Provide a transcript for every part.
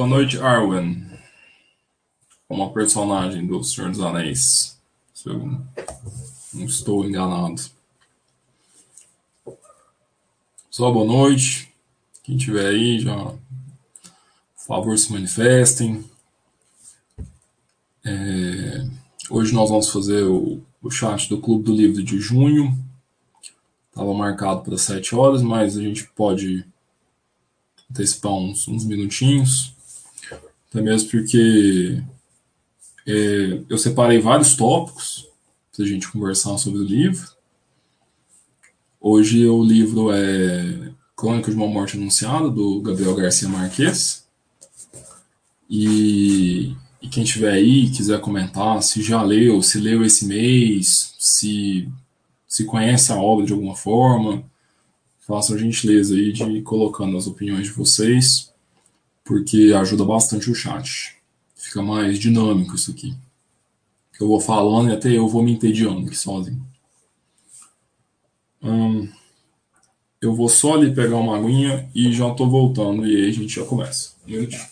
Boa noite, Arwen. Uma personagem do Senhor dos Anéis. Se eu não estou enganado. Só boa noite. Quem tiver aí, já. Por favor, se manifestem. É... Hoje nós vamos fazer o, o chat do Clube do Livro de junho. Estava marcado para 7 horas, mas a gente pode antecipar uns, uns minutinhos. Até mesmo porque é, eu separei vários tópicos para a gente conversar sobre o livro. Hoje o livro é Crônica de uma Morte Anunciada, do Gabriel Garcia Marques. E, e quem estiver aí e quiser comentar se já leu, se leu esse mês, se, se conhece a obra de alguma forma, façam a gentileza aí de ir colocando as opiniões de vocês, porque ajuda bastante o chat. Fica mais dinâmico isso aqui. Eu vou falando e até eu vou me entediando aqui sozinho. Hum, eu vou só ali pegar uma aguinha e já estou voltando e aí a gente já começa. Um minutinho.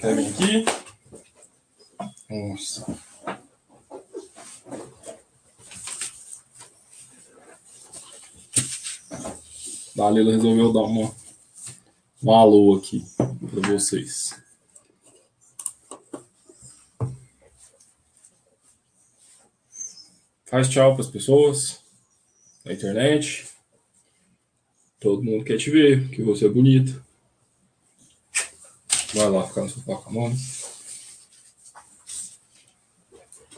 Vir aqui? Nossa. Dalila resolveu dar uma, um alô aqui para vocês. Faz tchau para as pessoas na internet. Todo mundo quer te ver, que você é bonito. Vai lá ficar no sofá com.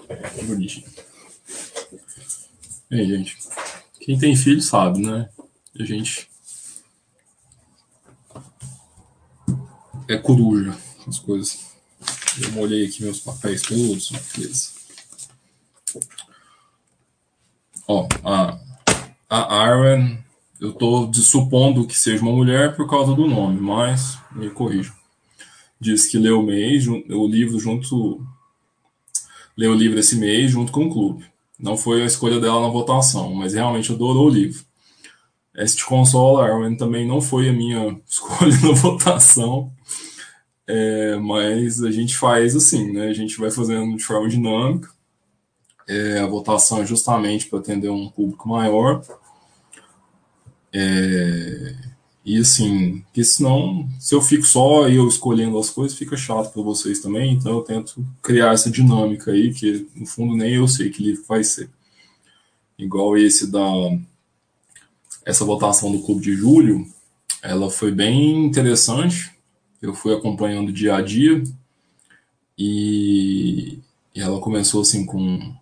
Que bonitinho. Bem, gente. Quem tem filho sabe, né? A gente é coruja as coisas. Eu molhei aqui meus papéis todos, beleza. Ó, a, a Aaron, eu tô supondo que seja uma mulher por causa do nome, mas me corrijo diz que leu o mês, o livro junto. Leu o livro esse mês junto com o clube. Não foi a escolha dela na votação, mas realmente adorou o livro. Esse te consola, Arwen, também não foi a minha escolha na votação, é, mas a gente faz assim, né? A gente vai fazendo de forma dinâmica. É, a votação é justamente para atender um público maior. É, e assim, que senão, se eu fico só eu escolhendo as coisas, fica chato para vocês também. Então eu tento criar essa dinâmica aí, que no fundo nem eu sei que livro vai ser. Igual esse da. Essa votação do Clube de Julho, ela foi bem interessante. Eu fui acompanhando dia a dia. E, e ela começou assim com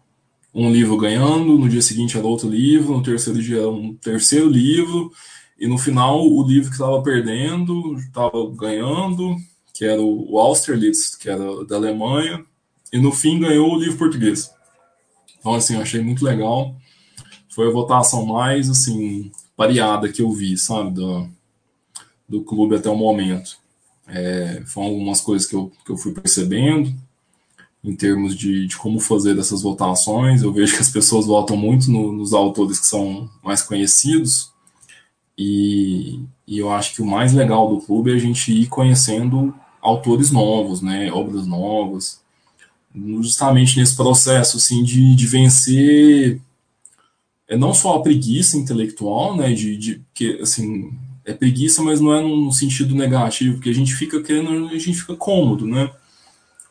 um livro ganhando, no dia seguinte era outro livro, no terceiro dia era um terceiro livro e no final, o livro que estava perdendo estava ganhando, que era o Austerlitz, que era da Alemanha, e no fim ganhou o livro português. Então, assim, eu achei muito legal. Foi a votação mais, assim, pareada que eu vi, sabe, do, do clube até o momento. É, foram algumas coisas que eu, que eu fui percebendo em termos de, de como fazer dessas votações. Eu vejo que as pessoas votam muito no, nos autores que são mais conhecidos, e, e, eu acho que o mais legal do clube é a gente ir conhecendo autores novos, né, obras novas, justamente nesse processo assim de, de vencer é não só a preguiça intelectual, né, de, de que assim é preguiça, mas não é no sentido negativo, porque a gente fica querendo, a gente fica cômodo, né?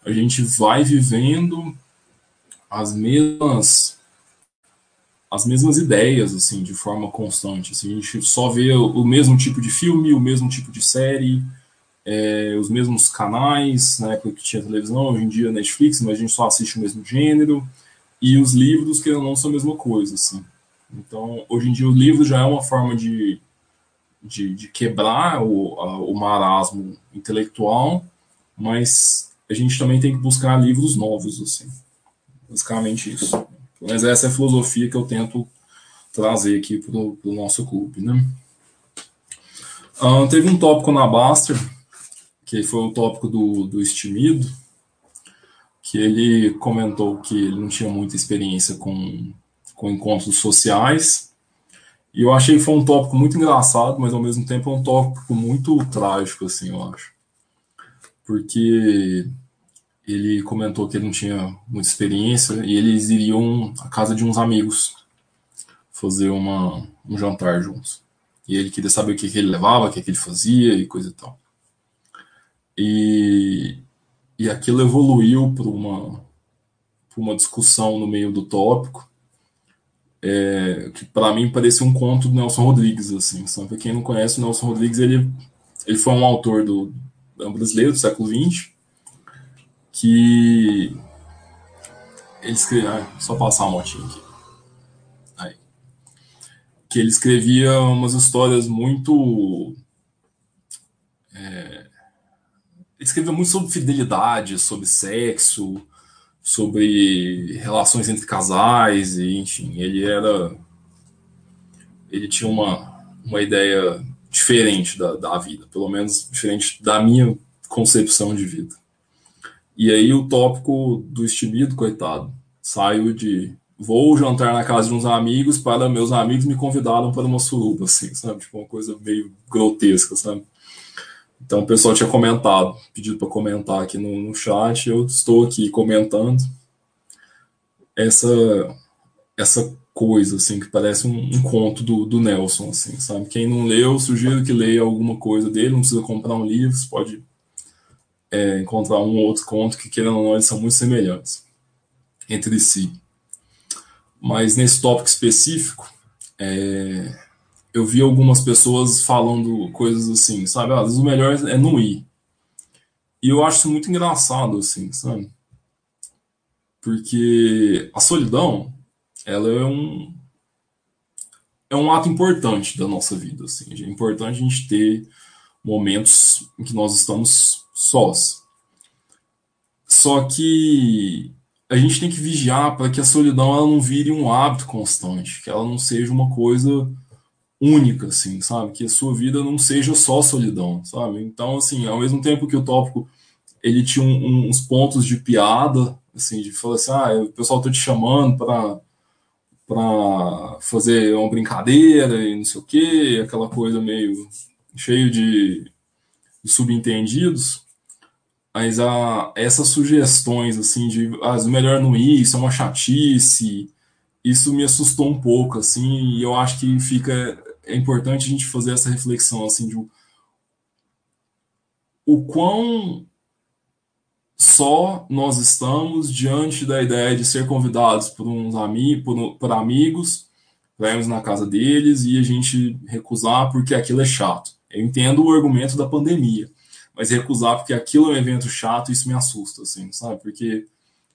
A gente vai vivendo as mesmas as mesmas ideias, assim, de forma constante. Assim, a gente só vê o mesmo tipo de filme, o mesmo tipo de série, é, os mesmos canais, na época que tinha televisão, hoje em dia Netflix, mas a gente só assiste o mesmo gênero, e os livros, que não são a mesma coisa, assim. Então, hoje em dia, o livro já é uma forma de, de, de quebrar o, a, o marasmo intelectual, mas a gente também tem que buscar livros novos, assim. Basicamente isso. Mas essa é a filosofia que eu tento trazer aqui para o nosso clube, né? Uh, teve um tópico na Baster, que foi o tópico do, do Estimido, que ele comentou que ele não tinha muita experiência com, com encontros sociais, e eu achei que foi um tópico muito engraçado, mas ao mesmo tempo é um tópico muito trágico, assim, eu acho. Porque ele comentou que ele não tinha muita experiência e eles iriam à casa de uns amigos fazer uma, um jantar juntos. E ele queria saber o que, que ele levava, o que, que ele fazia e coisa e tal. E, e aquilo evoluiu para uma, uma discussão no meio do tópico, é, que para mim parecia um conto do Nelson Rodrigues. Assim, sabe? Quem não conhece o Nelson Rodrigues, ele, ele foi um autor do, do brasileiro do século XX, que ele escreveu. Ah, só passar a motinha aqui. Aí. Que ele escrevia umas histórias muito. É, ele escreveu muito sobre fidelidade, sobre sexo, sobre relações entre casais, e enfim, ele era. Ele tinha uma, uma ideia diferente da, da vida, pelo menos diferente da minha concepção de vida. E aí o tópico do estimido, coitado, saiu de vou jantar na casa de uns amigos para meus amigos me convidaram para uma suruba, assim, sabe? Tipo, uma coisa meio grotesca, sabe? Então o pessoal tinha comentado, pedido para comentar aqui no, no chat, eu estou aqui comentando essa essa coisa, assim, que parece um, um conto do, do, Nelson, assim, sabe? Quem não leu, sugiro que leia alguma coisa dele, não precisa comprar um livro, você pode é, encontrar um ou outro conto que, querendo ou não, eles são muito semelhantes entre si. Mas nesse tópico específico, é, eu vi algumas pessoas falando coisas assim, sabe? Às vezes o melhor é não ir. E eu acho isso muito engraçado, assim, sabe? Porque a solidão, ela é um é um ato importante da nossa vida, assim. É importante a gente ter momentos em que nós estamos sós. Só que a gente tem que vigiar para que a solidão ela não vire um hábito constante, que ela não seja uma coisa única, assim, sabe? Que a sua vida não seja só solidão, sabe? Então, assim, ao mesmo tempo que o tópico ele tinha um, um, uns pontos de piada, assim, de falar assim, ah, o pessoal tá te chamando para para fazer uma brincadeira e não sei o que, aquela coisa meio cheio de, de subentendidos. Mas a, essas sugestões, assim, de ah, melhor não ir, isso é uma chatice, isso me assustou um pouco, assim, e eu acho que fica é importante a gente fazer essa reflexão, assim, de o quão só nós estamos diante da ideia de ser convidados por uns amigos, por, por amigos, para irmos na casa deles e a gente recusar porque aquilo é chato. Eu entendo o argumento da pandemia, mas recusar porque aquilo é um evento chato, isso me assusta, assim, sabe? Porque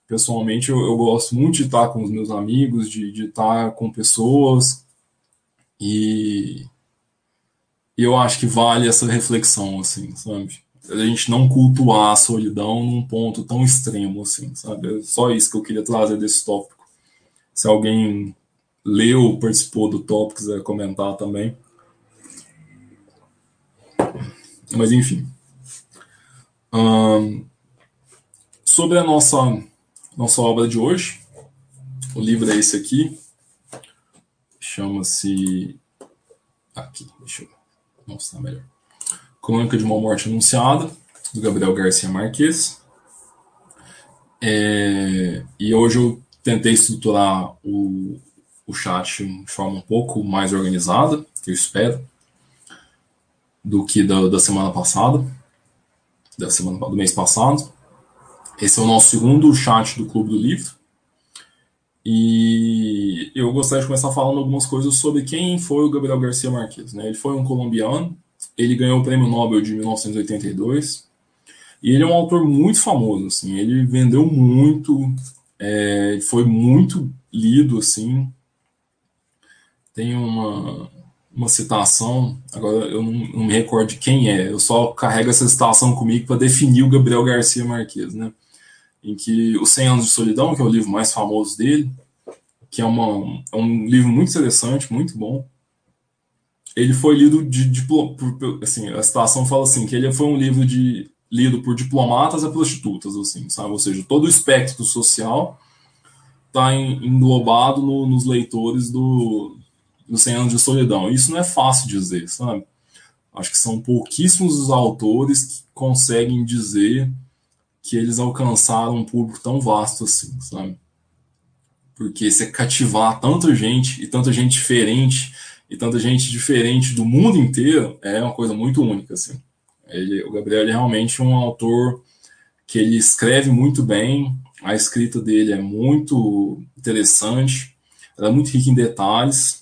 pessoalmente eu, eu gosto muito de estar com os meus amigos, de, de estar com pessoas e, eu acho que vale essa reflexão, assim, sabe? a gente não cultuar a solidão num ponto tão extremo assim, sabe? É só isso que eu queria trazer desse tópico. Se alguém leu, participou do tópico, quiser comentar também. Mas enfim. Sobre a nossa, nossa obra de hoje, o livro é esse aqui. Chama-se. Aqui, deixa eu mostrar melhor. Crônica de uma Morte Anunciada, do Gabriel Garcia Marques. É, e hoje eu tentei estruturar o, o chat de forma um pouco mais organizada, eu espero, do que da, da semana passada, da semana do mês passado. Esse é o nosso segundo chat do Clube do Livro. E eu gostaria de começar falando algumas coisas sobre quem foi o Gabriel Garcia Marques. Né? Ele foi um colombiano ele ganhou o Prêmio Nobel de 1982 e ele é um autor muito famoso, assim. Ele vendeu muito, é, foi muito lido, assim. tem uma, uma citação, agora eu não, não, me recordo de quem é, eu só carrego essa citação comigo para definir o Gabriel Garcia Marques, né? Em que Os 100 Anos de Solidão, que é o livro mais famoso dele, que é, uma, é um livro muito interessante, muito bom, ele foi lido de, de por, assim, a citação fala assim, que ele foi um livro de lido por diplomatas e prostitutas, assim, sabe? Ou seja, todo o espectro social está englobado no, nos leitores do, do 100 Anos de Solidão. Isso não é fácil dizer, sabe? Acho que são pouquíssimos os autores que conseguem dizer que eles alcançaram um público tão vasto assim, sabe? Porque você cativar tanta gente e tanta gente diferente e tanta gente diferente do mundo inteiro é uma coisa muito única, assim. Ele, o Gabriel é realmente um autor que ele escreve muito bem, a escrita dele é muito interessante, ela é muito rica em detalhes,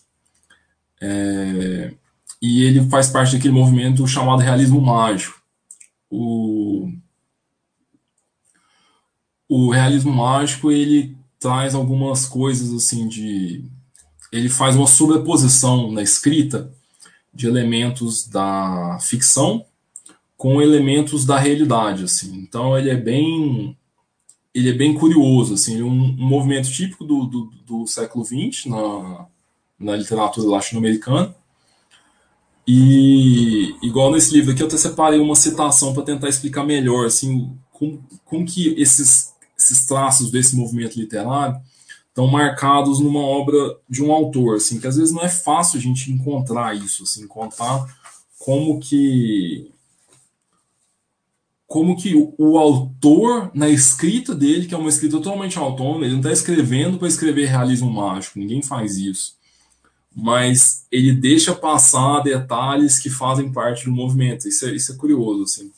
é, e ele faz parte daquele movimento chamado realismo mágico. O, o realismo mágico ele traz algumas coisas assim de ele faz uma sobreposição na escrita de elementos da ficção com elementos da realidade, assim. Então ele é bem ele é bem curioso, assim, um, um movimento típico do, do, do século XX na, na literatura latino-americana. E igual nesse livro aqui, eu até separei uma citação para tentar explicar melhor, assim, com, com que esses, esses traços desse movimento literário estão marcados numa obra de um autor, assim, que às vezes não é fácil a gente encontrar isso, assim, encontrar como que como que o, o, autor, na escrita dele, que é uma escrita totalmente autônoma, ele não está escrevendo para escrever realismo mágico, ninguém faz isso. Mas ele deixa passar detalhes que fazem parte do movimento. Isso é, isso é curioso, assim.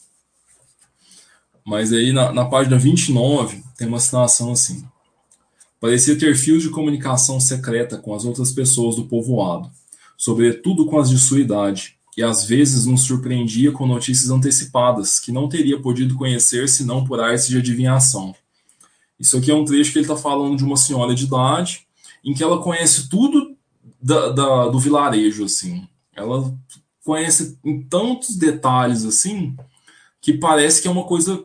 Mas aí, na, na página 29, tem uma citação assim. Parecia ter fios de comunicação secreta com as outras pessoas do povoado, sobretudo com as de sua idade, e às vezes nos surpreendia com notícias antecipadas que não teria podido conhecer senão por arte de adivinhação. Isso aqui é um trecho que ele está falando de uma senhora de idade em que ela conhece tudo da, da, do vilarejo, assim. Ela conhece em tantos detalhes, assim, que parece que é uma coisa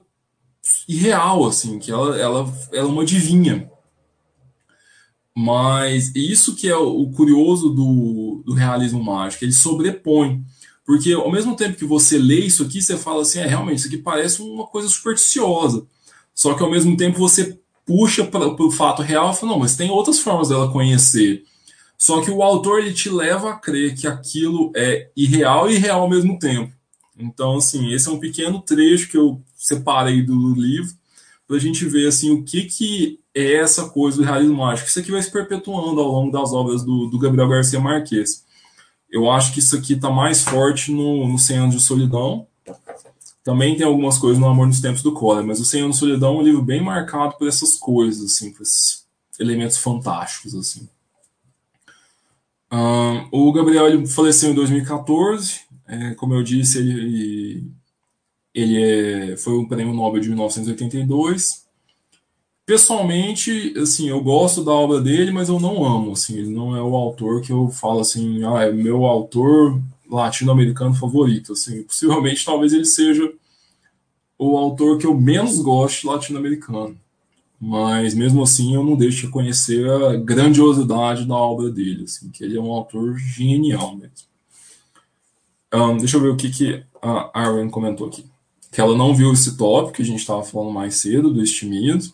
irreal, assim, que ela, ela, ela é uma adivinha. Mas isso que é o curioso do, do realismo mágico, ele sobrepõe. Porque ao mesmo tempo que você lê isso aqui, você fala assim, é realmente, isso aqui parece uma coisa supersticiosa. Só que ao mesmo tempo você puxa para o fato real e fala, não, mas tem outras formas dela conhecer. Só que o autor ele te leva a crer que aquilo é irreal e real ao mesmo tempo. Então, assim, esse é um pequeno trecho que eu separei do livro para a gente ver assim o que, que é essa coisa do realismo mágico. Isso aqui vai se perpetuando ao longo das obras do, do Gabriel Garcia Marques. Eu acho que isso aqui está mais forte no, no 100 Anos de Solidão. Também tem algumas coisas no Amor nos Tempos do Cólera, mas o 100 Anos de Solidão é um livro bem marcado por essas coisas, assim, por esses elementos fantásticos, assim. Um, o Gabriel ele faleceu em 2014. É, como eu disse, ele, ele é, foi um prêmio Nobel de 1982. Pessoalmente, assim, eu gosto da obra dele, mas eu não amo, assim, ele não é o autor que eu falo assim, ah, é meu autor latino-americano favorito, assim, possivelmente talvez ele seja o autor que eu menos gosto latino-americano, mas mesmo assim eu não deixo de conhecer a grandiosidade da obra dele, assim, que ele é um autor genial mesmo. Um, deixa eu ver o que, que a Aaron comentou aqui. Que ela não viu esse tópico que a gente estava falando mais cedo, do estimido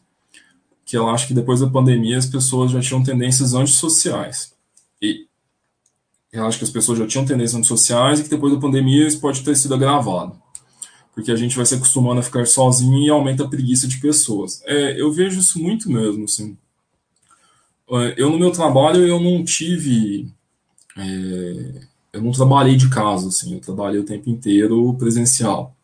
que ela acha que depois da pandemia as pessoas já tinham tendências antissociais. E ela acha que as pessoas já tinham tendências antissociais e que depois da pandemia isso pode ter sido agravado. Porque a gente vai se acostumando a ficar sozinho e aumenta a preguiça de pessoas. É, eu vejo isso muito mesmo, assim. É, eu no meu trabalho eu não tive é, eu não trabalhei de casa assim eu trabalhei o tempo inteiro presencial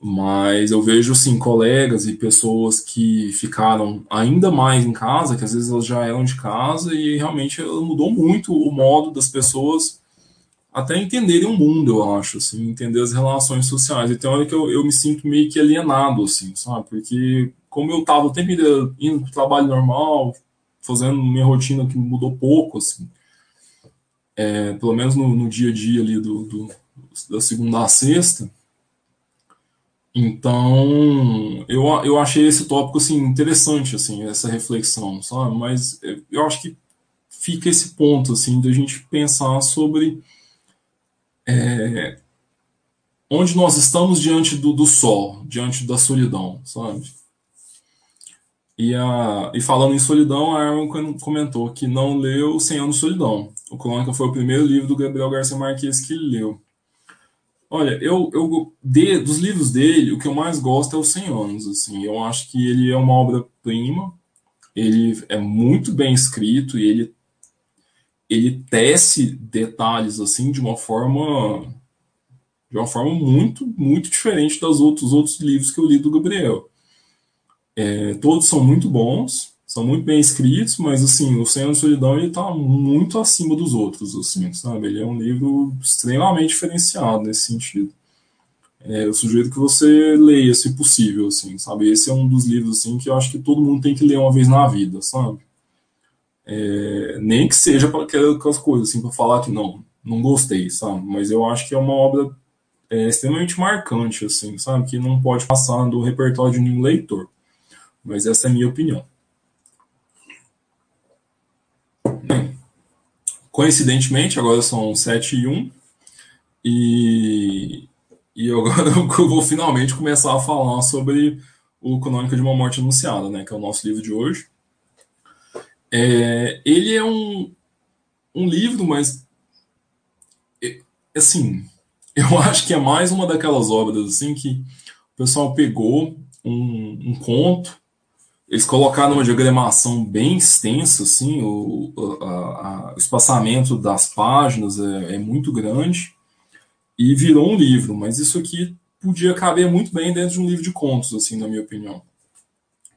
mas eu vejo assim colegas e pessoas que ficaram ainda mais em casa, que às vezes elas já eram de casa e realmente mudou muito o modo das pessoas até entenderem o mundo, eu acho, assim, entender as relações sociais. E tem hora que eu, eu me sinto meio que alienado, assim, sabe? Porque como eu tava o tempo inteiro indo pro trabalho normal, fazendo minha rotina que mudou pouco, assim, é, pelo menos no, no, dia a dia ali do, do, da segunda a sexta. Então, eu, eu achei esse tópico assim interessante assim, essa reflexão, sabe? Mas eu acho que fica esse ponto assim da gente pensar sobre é, onde nós estamos diante do, do sol, diante da solidão, sabe? E, a, e falando em solidão, a Aaron comentou que não leu Cem Anos de Solidão. O Crônica foi o primeiro livro do Gabriel Garcia Marques que ele leu. Olha, eu, eu de, dos livros dele, o que eu mais gosto é os 100 anos. Assim, eu acho que ele é uma obra-prima. Ele é muito bem escrito e ele ele tece detalhes assim de uma forma de uma forma muito muito diferente dos outros outros livros que eu li do Gabriel. É, todos são muito bons, são muito bem escritos, mas assim o Senhor de Solidão ele está muito acima dos outros, assim, sabe? Ele é um livro extremamente diferenciado nesse sentido. É, eu sugiro que você leia, se possível, assim, sabe? Esse é um dos livros assim que eu acho que todo mundo tem que ler uma vez na vida, sabe? É, nem que seja para aquelas coisas, assim, para falar que não, não gostei, sabe? Mas eu acho que é uma obra é, extremamente marcante, assim, sabe? Que não pode passar do repertório de nenhum leitor. Mas essa é a minha opinião. Coincidentemente, agora são 7 e 1 e, e agora eu vou finalmente começar a falar sobre o Canônica de uma Morte Anunciada, né? Que é o nosso livro de hoje. É, ele é um, um livro, mas assim, eu acho que é mais uma daquelas obras assim que o pessoal pegou um, um conto, eles colocaram uma diagramação bem extensa, assim, o, a, a, o espaçamento das páginas é, é muito grande e virou um livro, mas isso aqui podia caber muito bem dentro de um livro de contos, assim, na minha opinião.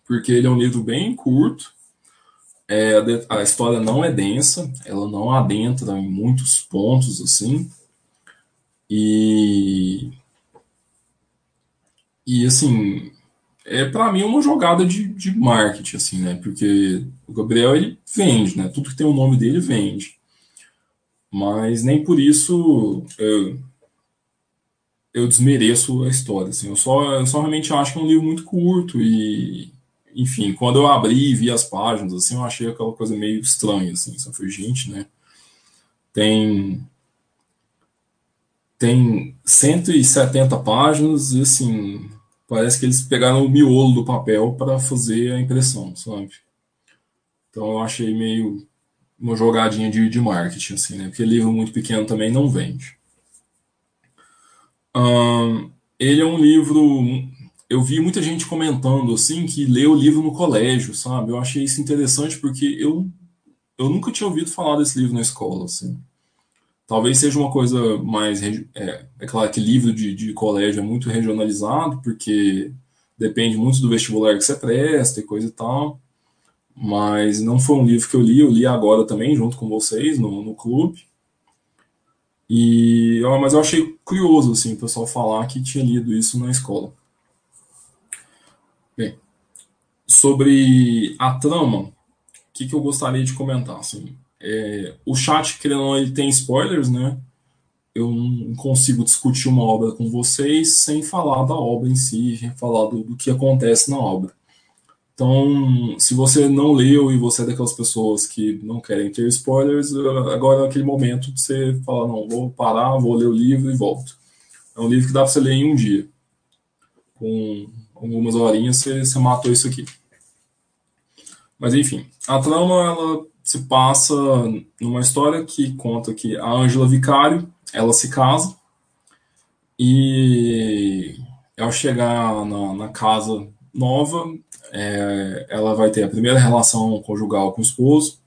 Porque ele é um livro bem curto, é, a história não é densa, ela não adentra em muitos pontos assim. E e assim, é para mim uma jogada de, de marketing assim, né? Porque o Gabriel ele vende, né? Tudo que tem o nome dele vende. Mas nem por isso eu, eu desmereço a história, assim. Eu só, eu só realmente acho que é um livro muito curto e enfim, quando eu abri e vi as páginas, assim, eu achei aquela coisa meio estranha, assim, só foi gente, né? Tem tem 170 páginas e assim, parece que eles pegaram o miolo do papel para fazer a impressão, sabe? Então eu achei meio uma jogadinha de, de marketing, assim, né? Porque livro muito pequeno também não vende. Ele é um livro eu vi muita gente comentando assim que lê o livro no colégio, sabe? Eu achei isso interessante porque eu, eu nunca tinha ouvido falar desse livro na escola, assim. Talvez seja uma coisa mais. É, é claro que livro de, de colégio é muito regionalizado, porque depende muito do vestibular que você presta e coisa e tal. Mas não foi um livro que eu li, eu li agora também, junto com vocês, no, no clube. E, mas eu achei curioso, assim, o pessoal falar que tinha lido isso na escola. Bem, sobre a trama, o que, que eu gostaria de comentar? Assim, é, o chat, querendo ou ele tem spoilers, né? Eu não consigo discutir uma obra com vocês sem falar da obra em si, sem falar do, do que acontece na obra. Então, se você não leu e você é daquelas pessoas que não querem ter spoilers, agora é aquele momento de você falar, não, vou parar, vou ler o livro e volto. É um livro que dá para você ler em um dia, com algumas horinhas, você, você matou isso aqui. Mas enfim, a trama ela se passa numa história que conta que a Ângela Vicário, ela se casa e ao chegar na, na casa nova, é, ela vai ter a primeira relação conjugal com o esposo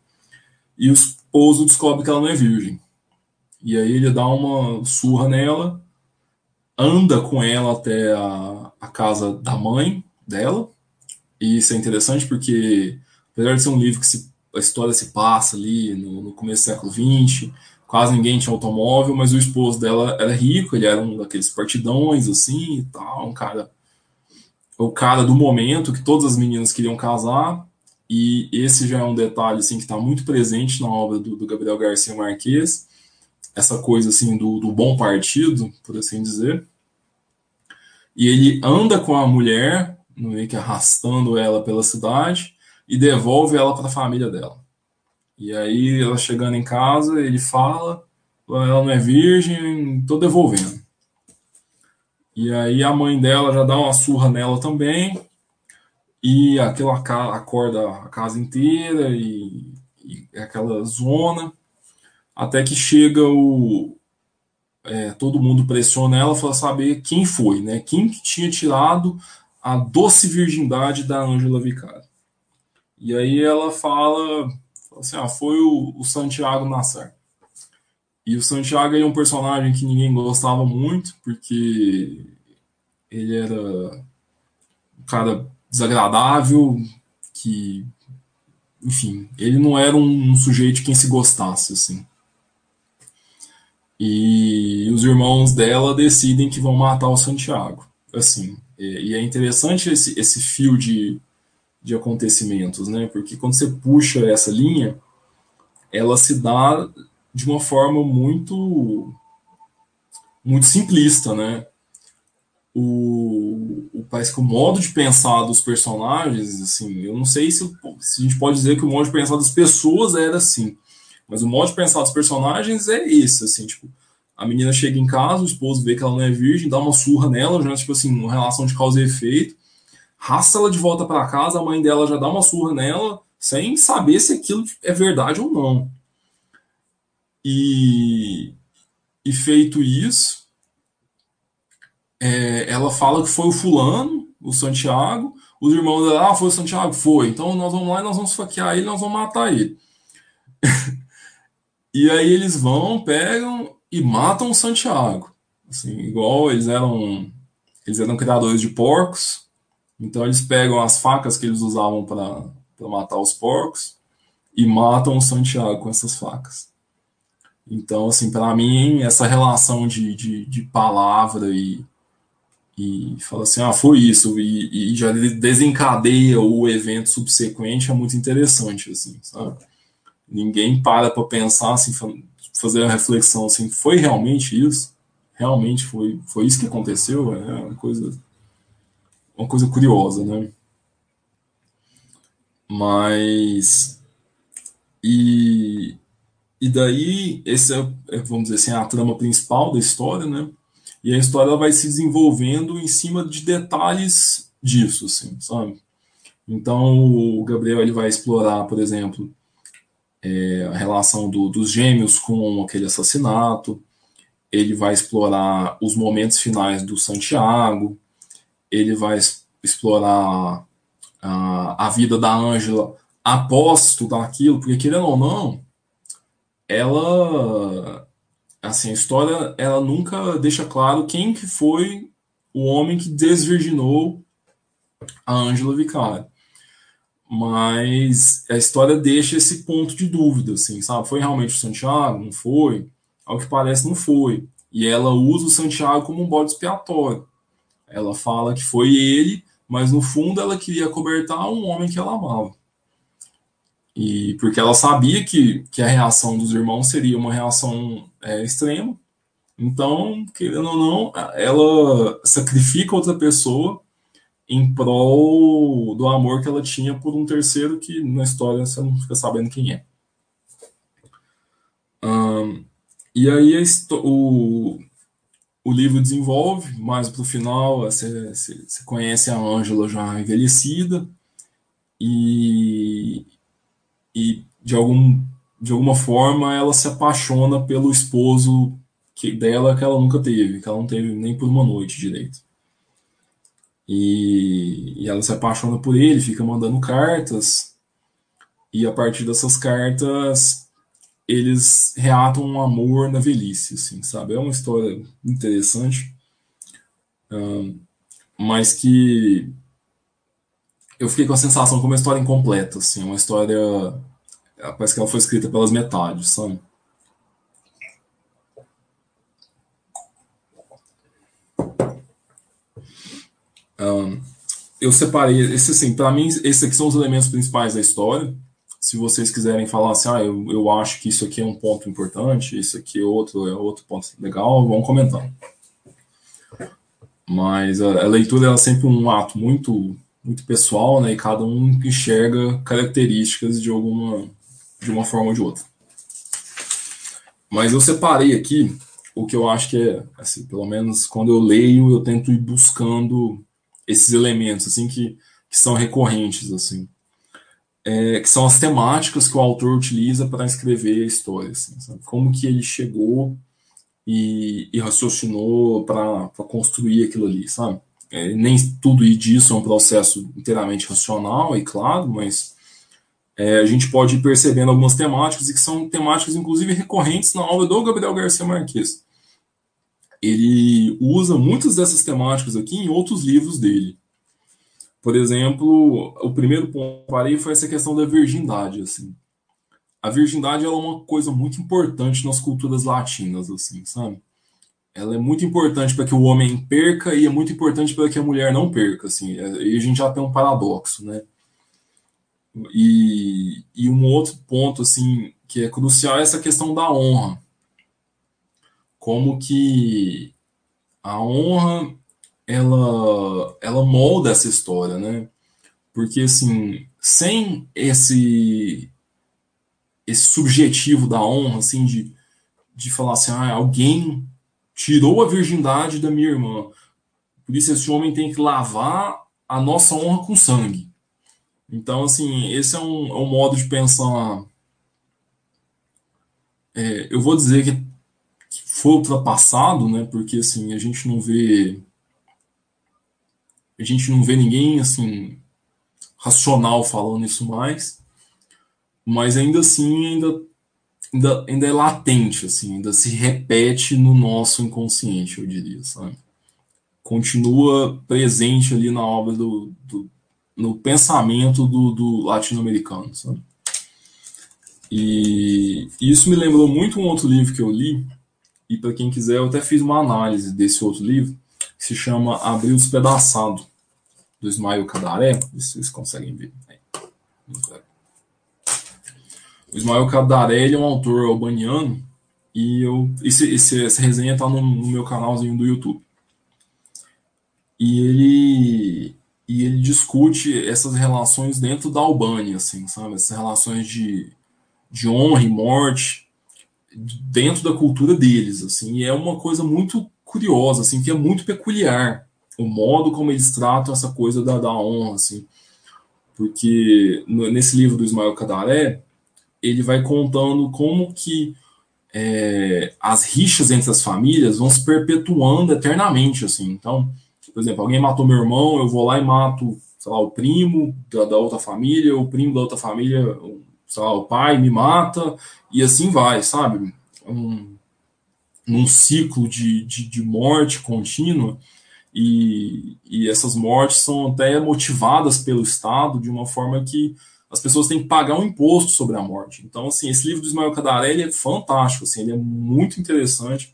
e o esposo descobre que ela não é virgem. E aí ele dá uma surra nela, anda com ela até a, a casa da mãe dela. E isso é interessante porque, apesar de ser um livro que se, a história se passa ali no, no começo do século XX, quase ninguém tinha automóvel, mas o esposo dela era rico, ele era um daqueles partidões assim e tal, um cara o cara do momento que todas as meninas queriam casar e esse já é um detalhe assim que está muito presente na obra do, do Gabriel Garcia Marquez essa coisa assim do, do bom partido, por assim dizer. E ele anda com a mulher, meio que arrastando ela pela cidade, e devolve ela para a família dela. E aí, ela chegando em casa, ele fala, ela não é virgem, tô devolvendo. E aí a mãe dela já dá uma surra nela também, e aquilo acorda a casa inteira, e, e é aquela zona, até que chega o, é, todo mundo pressiona ela para saber quem foi, né? Quem que tinha tirado a doce virgindade da Ângela Vicari. E aí ela fala, fala assim, ah, foi o, o Santiago Nassar. E o Santiago é um personagem que ninguém gostava muito, porque ele era um cara desagradável, que, enfim, ele não era um, um sujeito quem se gostasse, assim. E os irmãos dela decidem que vão matar o Santiago. Assim, e é interessante esse, esse fio de, de acontecimentos, né? Porque quando você puxa essa linha, ela se dá de uma forma muito muito simplista, né? O, o parece que o modo de pensar dos personagens, assim, eu não sei se, se a gente pode dizer que o modo de pensar das pessoas era assim, mas o modo de pensar dos personagens é esse, assim, tipo, a menina chega em casa, o esposo vê que ela não é virgem, dá uma surra nela, já, tipo assim, uma relação de causa e efeito, raça ela de volta para casa, a mãe dela já dá uma surra nela, sem saber se aquilo é verdade ou não. E, e feito isso, é, ela fala que foi o fulano, o Santiago, os irmãos dela, ah, foi o Santiago? Foi. Então nós vamos lá e nós vamos faquear ele, nós vamos matar ele. E aí eles vão, pegam e matam o Santiago. Assim, igual eles eram eles eram criadores de porcos, então eles pegam as facas que eles usavam para matar os porcos e matam o Santiago com essas facas. Então, assim, para mim, essa relação de, de, de, palavra e, e fala assim, ah, foi isso, e, e já desencadeia o evento subsequente é muito interessante, assim, sabe? ninguém para para pensar assim, fazer a reflexão assim, foi realmente isso? Realmente foi, foi isso que aconteceu? É uma coisa uma coisa curiosa, né? Mas e e daí esse é, é vamos dizer assim, a trama principal da história, né? E a história vai se desenvolvendo em cima de detalhes disso, assim, sabe? Então o Gabriel ele vai explorar, por exemplo, é, a relação do, dos gêmeos com aquele assassinato, ele vai explorar os momentos finais do Santiago, ele vai explorar a, a vida da Ângela após tudo aquilo, porque querendo ou não, ela assim, a história ela nunca deixa claro quem que foi o homem que desvirginou a Ângela Vicari mas a história deixa esse ponto de dúvida, assim, sabe? Foi realmente o Santiago? Não foi? Ao que parece, não foi. E ela usa o Santiago como um bode expiatório. Ela fala que foi ele, mas no fundo ela queria cobertar um homem que ela amava. E porque ela sabia que, que a reação dos irmãos seria uma reação é, extrema. Então, querendo ou não, ela sacrifica outra pessoa em prol do amor que ela tinha por um terceiro que na história você não fica sabendo quem é. Um, e aí o, o livro desenvolve, mais para o final você, você, conhece a Ângela já envelhecida e, e de, algum, de alguma forma ela se apaixona pelo esposo que, dela que ela nunca teve, que ela não teve nem por uma noite direito. E, e ela se apaixona por ele, fica mandando cartas, e a partir dessas cartas eles reatam um amor na velhice, assim, sabe? É uma história interessante, mas que eu fiquei com a sensação como uma história incompleta, assim, uma história parece que ela foi escrita pelas metades, sabe? Um, eu separei, esse assim, para mim, esses aqui são os elementos principais da história. Se vocês quiserem falar assim, ah, eu, eu acho que isso aqui é um ponto importante, isso aqui é outro, é outro ponto legal, vão comentando. Mas a, a leitura é sempre um ato muito muito pessoal, né? E cada um enxerga características de alguma de uma forma ou de outra. Mas eu separei aqui o que eu acho que é, assim, pelo menos quando eu leio, eu tento ir buscando esses elementos assim que, que são recorrentes assim. É, que são as temáticas que o autor utiliza para escrever a história, assim, como que ele chegou e, e raciocinou para construir aquilo ali, sabe? É, nem tudo disso é um processo inteiramente racional, e claro, mas é, a gente pode ir percebendo algumas temáticas e que são temáticas, inclusive, recorrentes na obra do Gabriel Garcia Marques. Ele usa muitas dessas temáticas aqui em outros livros dele. Por exemplo, o primeiro ponto que parei foi essa questão da virgindade. Assim. A virgindade é uma coisa muito importante nas culturas latinas, assim, sabe? ela é muito importante para que o homem perca e é muito importante para que a mulher não perca, assim. E a gente já tem um paradoxo, né? E, e um outro ponto, assim, que é crucial é essa questão da honra. Como que a honra, ela, ela molda essa história, né? Porque, assim, sem esse esse subjetivo da honra, assim, de, de falar assim, ah, alguém tirou a virgindade da minha irmã. Por isso esse homem tem que lavar a nossa honra com sangue. Então, assim, esse é um, é um modo de pensar. É, eu vou dizer que, foi ultrapassado, né? Porque assim a gente não vê, a gente não vê ninguém assim racional falando isso mais, mas ainda assim ainda ainda, ainda é latente, assim, ainda se repete no nosso inconsciente, eu diria, sabe? Continua presente ali na obra do, do no pensamento do, do latino-americano, sabe? E isso me lembrou muito um outro livro que eu li, e para quem quiser, eu até fiz uma análise desse outro livro, que se chama Abril Despedaçado, do Ismael Cadaré, vocês conseguem ver. O Ismael Cadaré é um autor albaniano e eu, esse, esse, essa resenha está no, no, meu canalzinho do YouTube. E ele, e ele discute essas relações dentro da Albânia, assim, sabe? Essas relações de, de honra e morte dentro da cultura deles, assim. E é uma coisa muito curiosa, assim, que é muito peculiar o modo como eles tratam essa coisa da, da honra, assim. Porque nesse livro do Ismael Cadaré, ele vai contando como que é, as rixas entre as famílias vão se perpetuando eternamente, assim. Então, por exemplo, alguém matou meu irmão, eu vou lá e mato, sei lá, o primo da, da outra família, o primo da outra família, sei lá, o pai me mata, e assim vai, sabe? Um, num ciclo de, de, de morte contínua, e, e essas mortes são até motivadas pelo Estado de uma forma que as pessoas têm que pagar um imposto sobre a morte. Então, assim, esse livro do Ismael Cadarelli é fantástico, assim, ele é muito interessante,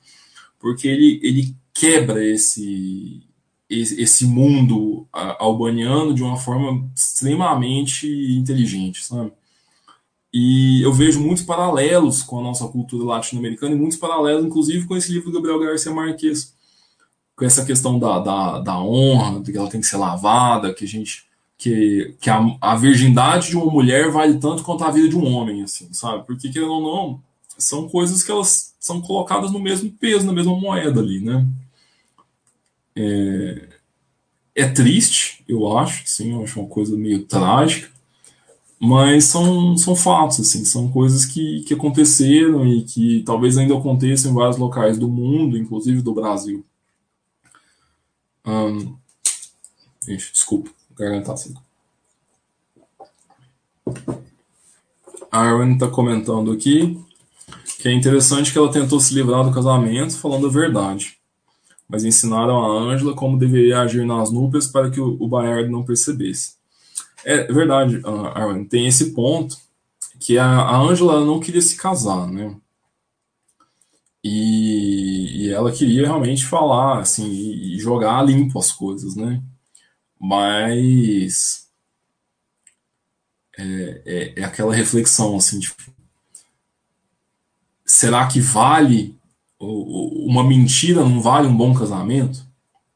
porque ele, ele quebra esse, esse mundo albaniano de uma forma extremamente inteligente, sabe? E eu vejo muitos paralelos com a nossa cultura latino-americana e muitos paralelos, inclusive, com esse livro do Gabriel Garcia Marques, com essa questão da, da, da honra, que ela tem que ser lavada, que a gente que, que a, a, virgindade de uma mulher vale tanto quanto a vida de um homem, assim, sabe? Porque, querendo ou não, são coisas que elas são colocadas no mesmo peso, na mesma moeda ali, né? É, é triste, eu acho, sim, eu acho uma coisa meio trágica, mas são, são fatos, assim, são coisas que, que aconteceram e que talvez ainda aconteçam em vários locais do mundo, inclusive do Brasil. Hum, gente, desculpa garganta assim. A Arwen está comentando aqui que é interessante que ela tentou se livrar do casamento falando a verdade, mas ensinaram a Ângela como deveria agir nas núpcias para que o, o Bayard não percebesse. É verdade, Arwen, tem esse ponto que a Ângela não queria se casar, né? E, e, ela queria realmente falar, assim, e jogar limpo as coisas, né? Mas é, é, é aquela reflexão assim, tipo, será que vale uma mentira não vale um bom casamento,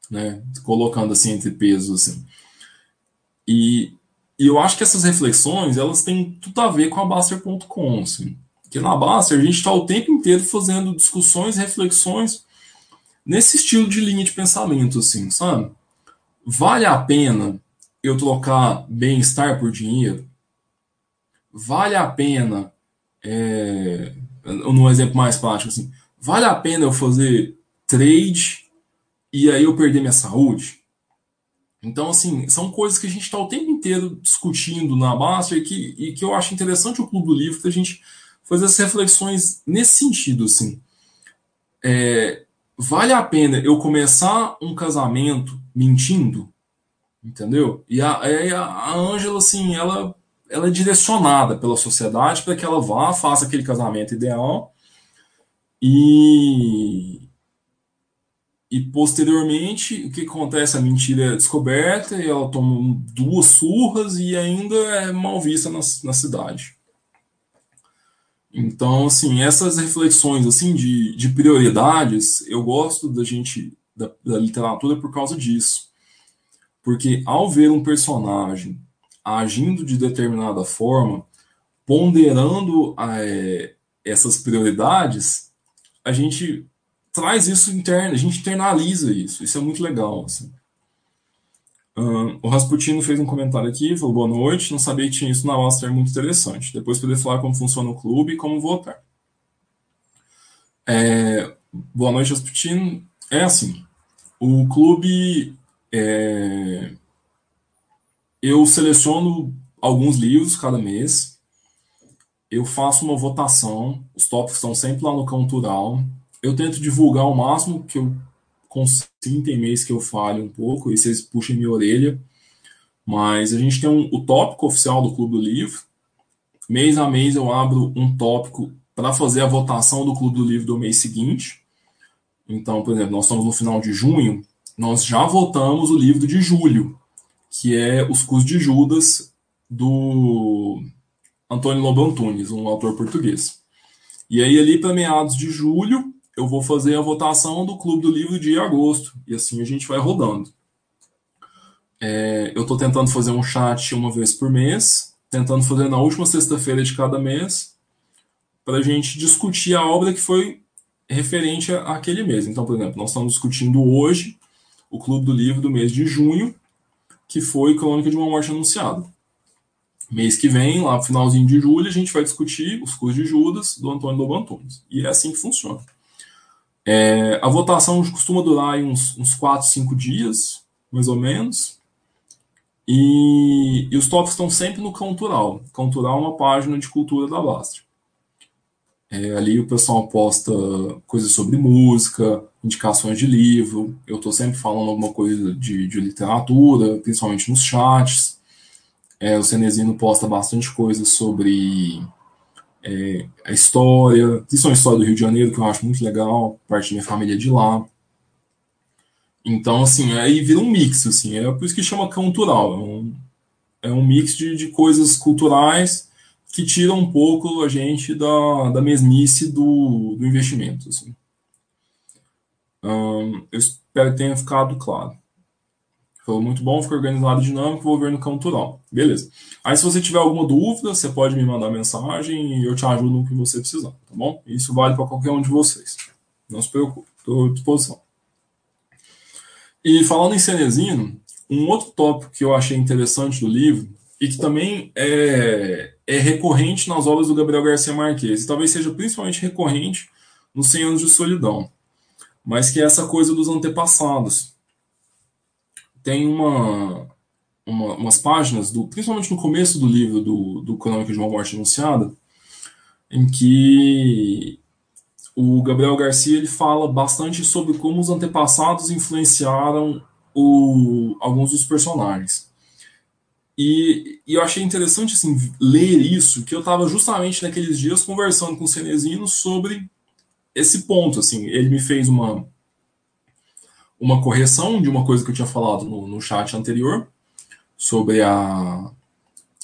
né? Colocando assim entre pesos assim. E, e eu acho que essas reflexões elas têm tudo a ver com a Baster.com, assim. Que na Baster a gente está o tempo inteiro fazendo discussões, reflexões nesse estilo de linha de pensamento, assim, sabe? Vale a pena eu trocar bem-estar por dinheiro? Vale a pena, é, num exemplo mais prático, assim, vale a pena eu fazer trade e aí eu perder minha saúde? Então, assim, são coisas que a gente está o tempo inteiro discutindo na Baster e que, e que eu acho interessante o Clube do Livro, que a gente fazer essas reflexões nesse sentido, assim. É, vale a pena eu começar um casamento mentindo? Entendeu? E a, a Ângela, assim, ela, ela é direcionada pela sociedade para que ela vá, faça aquele casamento ideal e, e posteriormente, o que acontece? A mentira é descoberta e ela toma duas surras e ainda é mal vista na, na cidade. Então, assim, essas reflexões assim de, de prioridades, eu gosto da gente da, da literatura por causa disso. Porque ao ver um personagem agindo de determinada forma, ponderando é, essas prioridades, a gente traz isso interno, a gente internaliza isso. Isso é muito legal. Assim. O Rasputino fez um comentário aqui, falou boa noite, não sabia que tinha isso na Master, muito interessante. Depois poder falar como funciona o clube e como votar. É, boa noite, Rasputino. É assim, o clube, é, eu seleciono alguns livros cada mês, eu faço uma votação, os tópicos estão sempre lá no Cultural, eu tento divulgar o máximo que eu consigo, tem mês que eu falho um pouco, e vocês puxem minha orelha. Mas a gente tem um, o tópico oficial do Clube do Livro. Mês a mês eu abro um tópico para fazer a votação do Clube do Livro do mês seguinte. Então, por exemplo, nós estamos no final de junho, nós já votamos o livro de julho, que é Os Cus de Judas, do Antônio Lobo Antunes, um autor português. E aí, ali para meados de julho, eu vou fazer a votação do Clube do Livro de agosto. E assim a gente vai rodando. É, eu estou tentando fazer um chat uma vez por mês, tentando fazer na última sexta-feira de cada mês, para a gente discutir a obra que foi referente àquele mês. Então, por exemplo, nós estamos discutindo hoje o Clube do Livro do mês de junho, que foi Crônica de uma Morte Anunciada. Mês que vem, lá no finalzinho de julho, a gente vai discutir os Cruz de Judas, do Antônio Lobo Antunes. E é assim que funciona. É, a votação costuma durar uns, uns 4, 5 dias, mais ou menos. E, e os tópicos estão sempre no Cultural. Cultural é uma página de cultura da Bastre. É, ali o pessoal posta coisas sobre música, indicações de livro. Eu estou sempre falando alguma coisa de, de literatura, principalmente nos chats. É, o Cenezino posta bastante coisa sobre é, a história, principalmente a história do Rio de Janeiro, que eu acho muito legal, parte da minha família é de lá. Então, assim, aí vira um mix, assim, é por isso que chama cultural, é um, é um mix de, de coisas culturais que tiram um pouco a gente da, da mesmice do, do investimento, assim. eu espero que tenha ficado claro. Foi muito bom, ficou organizado dinâmico, vou ver no cultural. Beleza. Aí, se você tiver alguma dúvida, você pode me mandar mensagem e eu te ajudo no que você precisar, tá bom? Isso vale para qualquer um de vocês. Não se preocupe, estou à disposição. E falando em Cenezino, um outro tópico que eu achei interessante do livro e que também é, é recorrente nas obras do Gabriel Garcia Marques, e talvez seja principalmente recorrente nos 100 anos de solidão, mas que é essa coisa dos antepassados tem uma, uma, umas páginas, do, principalmente no começo do livro do, do Crônica de uma Morte Anunciada, em que o Gabriel Garcia ele fala bastante sobre como os antepassados influenciaram o, alguns dos personagens. E, e, eu achei interessante assim, ler isso, que eu estava justamente naqueles dias conversando com o Cenezino sobre esse ponto. Assim, ele me fez uma, uma correção de uma coisa que eu tinha falado no, no chat anterior sobre a,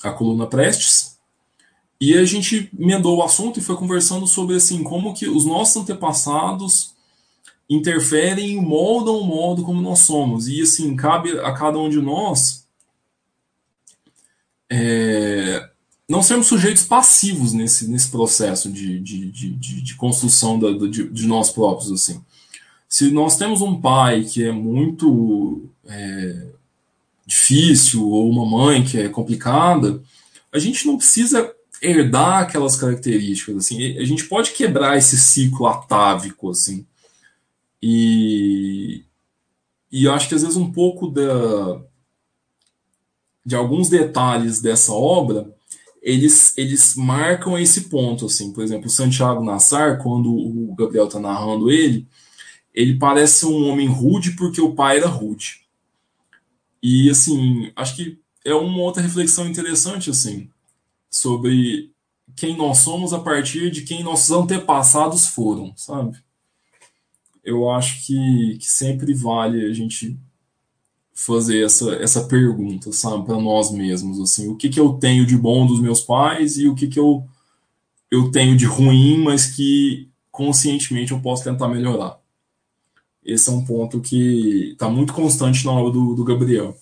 a coluna Prestes, e a gente emendou o assunto e foi conversando sobre assim como que os nossos antepassados interferem e moldam o modo como nós somos. E assim, cabe a cada um de nós é, não sermos sujeitos passivos nesse, nesse processo de, de, de, de construção da, de, de, nós próprios. assim. Se nós temos um pai que é muito é, difícil ou uma mãe que é complicada, a gente não precisa herdar aquelas características, assim, a gente pode quebrar esse ciclo atávico, assim, e, e acho que às vezes um pouco da, de alguns detalhes dessa obra, eles, eles marcam esse ponto, assim, por exemplo, Santiago Nassar, quando o Gabriel está narrando ele, ele parece um homem rude porque o pai era rude. E, assim, acho que é uma outra reflexão interessante, assim, sobre quem nós somos a partir de quem nossos antepassados foram, sabe? Eu acho que, que sempre vale a gente fazer essa, essa pergunta, sabe, para nós mesmos, assim, o que que eu tenho de bom dos meus pais e o que que eu, eu tenho de ruim, mas que conscientemente eu posso tentar melhorar. Esse é um ponto que está muito constante na obra do, do Gabriel.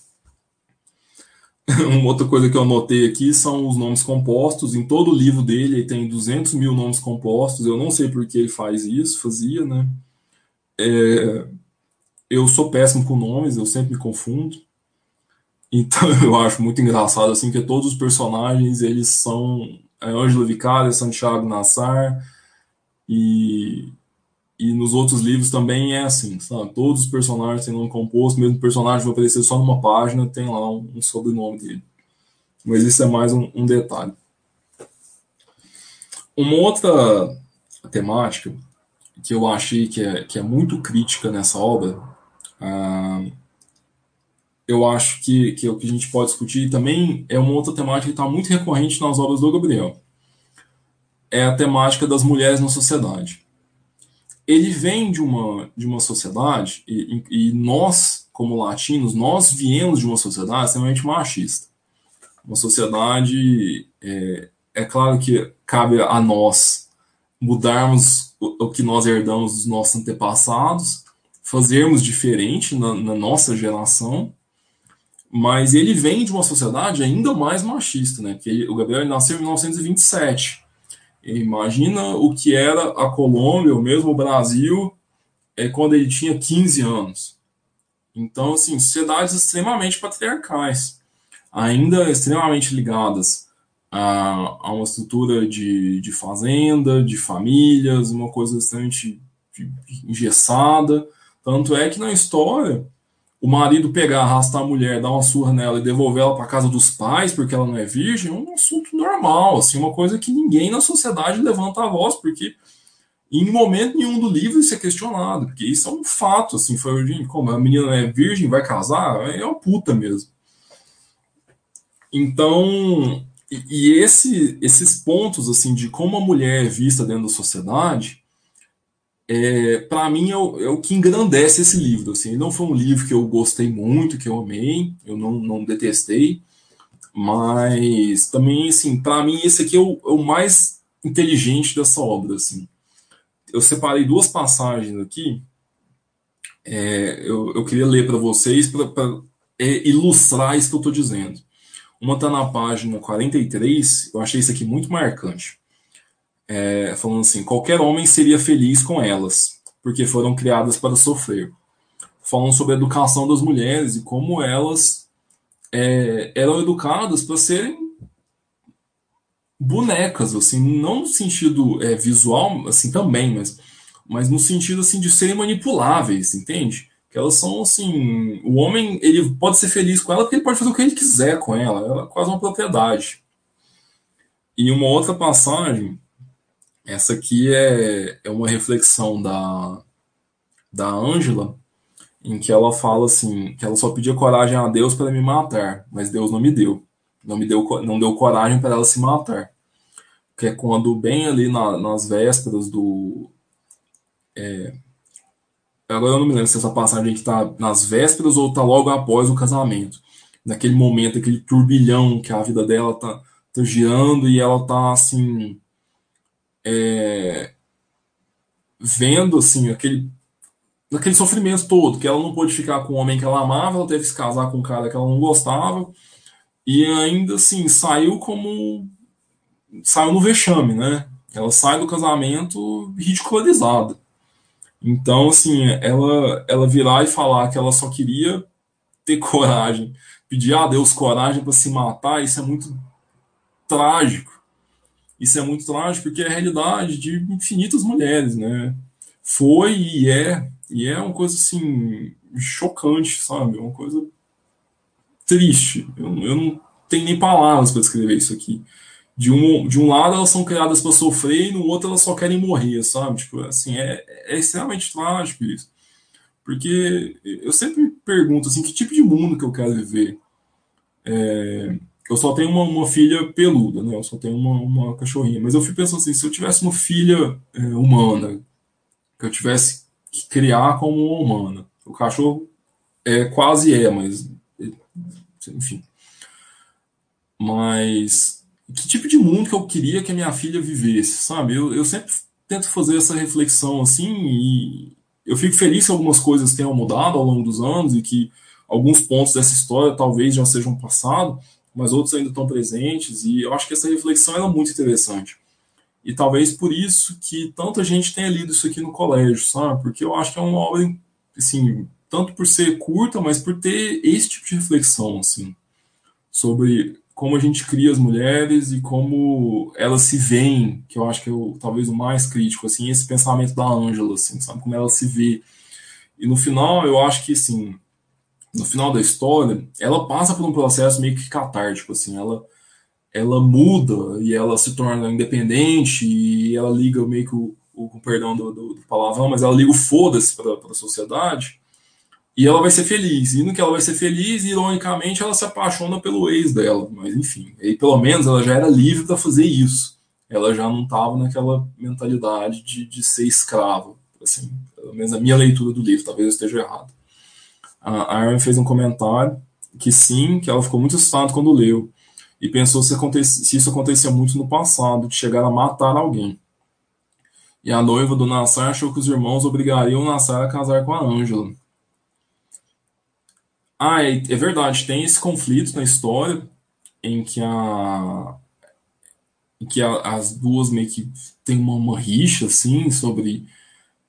Uma outra coisa que eu anotei aqui são os nomes compostos. Em todo o livro dele, ele tem 200 mil nomes compostos. Eu não sei por que ele faz isso, fazia, né? É, eu sou péssimo com nomes, eu sempre me confundo. Então eu acho muito engraçado assim que todos os personagens eles são é, Ângelo Vicário, Santiago Nassar e e nos outros livros também é assim, sabe? Todos os personagens têm nome composto, mesmo o personagem vai aparecer só numa página, tem lá um, um sobrenome dele. Mas isso é mais um, um, detalhe. Uma outra temática que eu achei que é, que é muito crítica nessa obra, ah, eu acho que, que é o que a gente pode discutir também é uma outra temática que está muito recorrente nas obras do Gabriel. É a temática das mulheres na sociedade ele vem de uma, de uma sociedade, e, e nós, como latinos, nós viemos de uma sociedade extremamente machista. Uma sociedade, é, é claro que cabe a nós mudarmos o, o, que nós herdamos dos nossos antepassados, fazermos diferente na, na nossa geração, mas ele vem de uma sociedade ainda mais machista, né? Que ele, o Gabriel nasceu em 1927. Imagina o que era a Colômbia, ou mesmo o Brasil, é, quando ele tinha 15 anos. Então, assim, sociedades extremamente patriarcais, ainda extremamente ligadas a, a uma estrutura de, de fazenda, de famílias, uma coisa extremamente engessada. Tanto é que na história o marido pegar, arrastar a mulher, dar uma surra nela e devolver ela para casa dos pais porque ela não é virgem, é um assunto normal, assim, uma coisa que ninguém na sociedade levanta a voz, porque em momento nenhum do livro isso é questionado, porque isso é um fato, assim, foi, como a menina é virgem, vai casar, é uma puta mesmo. Então, e, e esse, esses pontos, assim, de como a mulher é vista dentro da sociedade, é, para mim é o, é o, que engrandece esse livro. Assim, não foi um livro que eu gostei muito, que eu amei, eu não, não detestei, mas também, assim, para mim esse aqui é o, é o, mais inteligente dessa obra. Assim. Eu separei duas passagens aqui, é, eu, eu, queria ler para vocês para é, ilustrar isso que eu estou dizendo. Uma está na página 43, eu achei isso aqui muito marcante é, falando assim: qualquer homem seria feliz com elas, porque foram criadas para sofrer. Falando sobre a educação das mulheres e como elas é, eram educadas para serem bonecas, assim, não no sentido é, visual, assim também, mas, mas no sentido assim de serem manipuláveis, entende? Que elas são assim, o homem ele pode ser feliz com ela porque ele pode fazer o que ele quiser com ela, ela é quase uma propriedade. E uma outra passagem essa aqui é, é uma reflexão da, da Ângela, em que ela fala assim, que ela só pedia coragem a Deus para me matar, mas Deus não me deu. Não me deu, não deu coragem para ela se matar. Que é quando, bem ali na, nas vésperas do. É, agora eu não me lembro se essa passagem está nas vésperas ou está logo após o casamento. naquele momento, aquele turbilhão que a vida dela tá, tá girando e ela tá assim é, vendo assim aquele naquele sofrimento todo, que ela não pôde ficar com o homem que ela amava, ela teve que se casar com um cara que ela não gostava e ainda assim saiu como saiu no vexame, né? Ela sai do casamento ridicularizada. Então, assim, ela ela virar e falar que ela só queria ter coragem, pedir a Deus coragem para se matar, isso é muito trágico. Isso é muito trágico porque é a realidade de infinitas mulheres, né? Foi e é, e é uma coisa assim chocante, sabe? É uma coisa triste. Eu, eu não tenho nem palavras para descrever isso aqui. De um, de um lado elas são criadas para sofrer e no outro elas só querem morrer, sabe? Tipo, assim, é, é extremamente trágico isso. Porque eu sempre me pergunto assim, que tipo de mundo que eu quero viver? É, eu só tenho uma, uma, filha peluda, né? Eu só tenho uma, uma, cachorrinha. Mas eu fico pensando assim, se eu tivesse uma filha é, humana, que eu tivesse que criar como uma humana, o cachorro é quase é, mas enfim. Mas que tipo de mundo que eu queria que a minha filha vivesse, sabe? Eu, eu sempre tento fazer essa reflexão assim e eu fico feliz que algumas coisas tenham mudado ao longo dos anos e que alguns pontos dessa história talvez já sejam passados, mas outros ainda estão presentes, e eu acho que essa reflexão é muito interessante. E talvez por isso que tanta gente tenha lido isso aqui no colégio, sabe? Porque eu acho que é uma obra, assim, tanto por ser curta, mas por ter esse tipo de reflexão, assim, sobre como a gente cria as mulheres e como elas se veem, que eu acho que é o, talvez o mais crítico, assim, esse pensamento da Ângela, assim, sabe? Como ela se vê. E no final, eu acho que, assim, no final da história, ela passa por um processo meio que catártico, assim, ela ela muda e ela se torna independente e ela liga meio que o, o perdão do, do, do, palavrão, mas ela liga o foda-se para a sociedade e ela vai ser feliz. E no que ela vai ser feliz, ironicamente, ela se apaixona pelo ex dela. Mas enfim, e pelo menos ela já era livre para fazer isso. Ela já não estava naquela mentalidade de, de ser escrava. Assim, pelo menos a minha leitura do livro, talvez eu esteja errado. A Aaron fez um comentário que sim, que ela ficou muito assustada quando leu e pensou se, se isso acontecia muito no passado, de chegar a matar alguém. E a noiva do Nassar achou que os irmãos obrigariam o Nassar a casar com a Ângela. Ah, é, é, verdade, tem esse conflito na história em que a em que a, as duas meio que tem uma, uma rixa assim sobre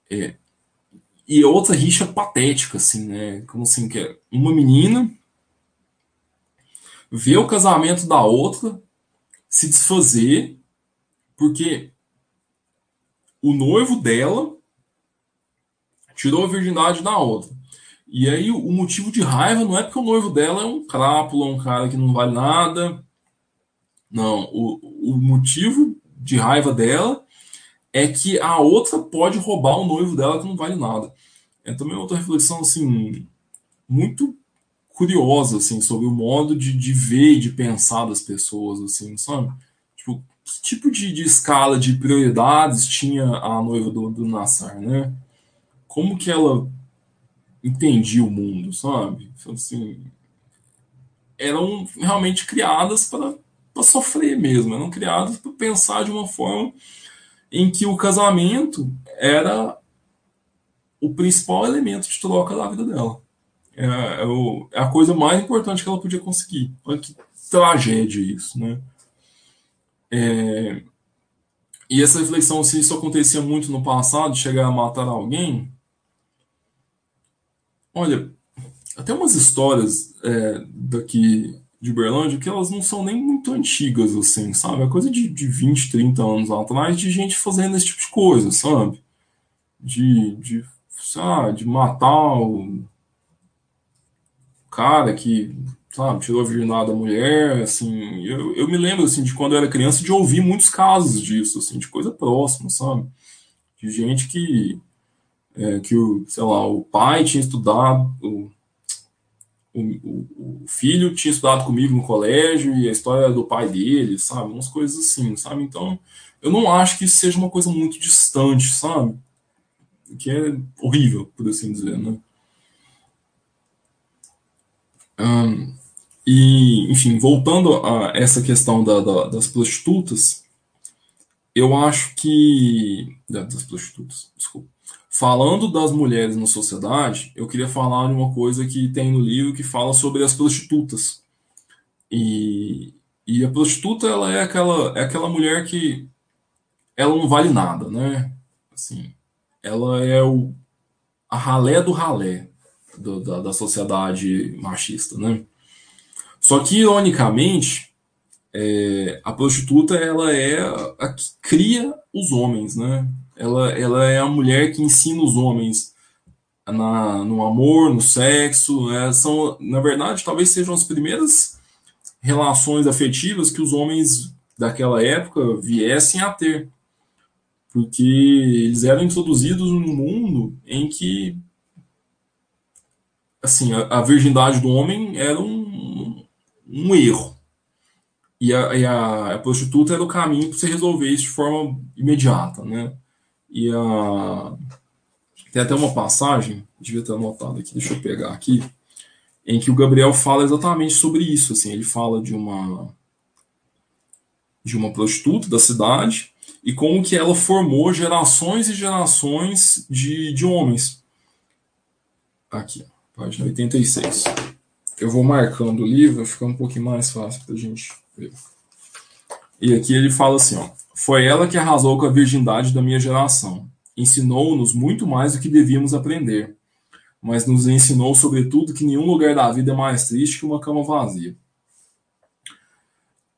é, e outra rixa patética assim, né? Como assim que é uma menina vê o casamento da outra se desfazer porque o noivo dela tirou a virgindade da outra. E aí o motivo de raiva não é porque o noivo dela é um crápula, um cara que não vale nada. Não, o, o motivo de raiva dela é que a outra pode roubar o noivo dela que não vale nada. É também outra reflexão assim muito curiosa assim sobre o modo de, de ver e de pensar das pessoas assim, sabe? Tipo, que tipo de, de escala de prioridades tinha a noiva do, do Nassar, né? Como que ela entendi o mundo, sabe? Então, assim, eram realmente criadas para sofrer mesmo, eram criadas para pensar de uma forma em que o casamento era o principal elemento de troca da vida dela. É, é, o, é, a coisa mais importante que ela podia conseguir. Olha que tragédia isso, né? É, e essa reflexão, se isso acontecia muito no passado, chegar a matar alguém, Olha, até umas histórias é, daqui de Uberlândia que elas não são nem muito antigas, assim, sabe? É coisa de, de 20, 30 anos atrás de gente fazendo esse tipo de coisa, sabe? De, de, sabe, de matar o cara que, sabe, tirou a virgindade da mulher, assim. Eu, eu me lembro, assim, de quando eu era criança, de ouvir muitos casos disso, assim, de coisa próxima, sabe? De gente que é, que o, sei lá, o pai tinha estudado, o, o, o, filho tinha estudado comigo no colégio e a história do pai dele, sabe? Umas coisas assim, sabe? Então, eu não acho que isso seja uma coisa muito distante, sabe? Que é horrível, por assim dizer, né? Um, e, enfim, voltando a essa questão da, da, das prostitutas, eu acho que. Das prostitutas, desculpa. Falando das mulheres na sociedade, eu queria falar de uma coisa que tem no livro que fala sobre as prostitutas. E, e a prostituta ela é aquela, é aquela mulher que ela não vale nada, né? Assim, ela é o a ralé do ralé do, da, da sociedade machista, né? Só que, ironicamente, é, a prostituta ela é a que cria os homens, né? Ela, ela é a mulher que ensina os homens na, no amor, no sexo. Né? São, na verdade, talvez sejam as primeiras relações afetivas que os homens daquela época viessem a ter. Porque eles eram introduzidos num mundo em que assim, a, a virgindade do homem era um, um erro. E a, e a prostituta era o caminho para você resolver isso de forma imediata, né? E a... Tem até uma passagem, devia ter anotado aqui, deixa eu pegar aqui, em que o Gabriel fala exatamente sobre isso. Assim, ele fala de uma de uma prostituta da cidade e como que ela formou gerações e gerações de, de homens. Aqui, página 86. Eu vou marcando o livro, fica um pouquinho mais fácil para a gente ver. E aqui ele fala assim: ó, Foi ela que arrasou com a virgindade da minha geração. Ensinou-nos muito mais do que devíamos aprender mas nos ensinou, sobretudo, que nenhum lugar da vida é mais triste que uma cama vazia.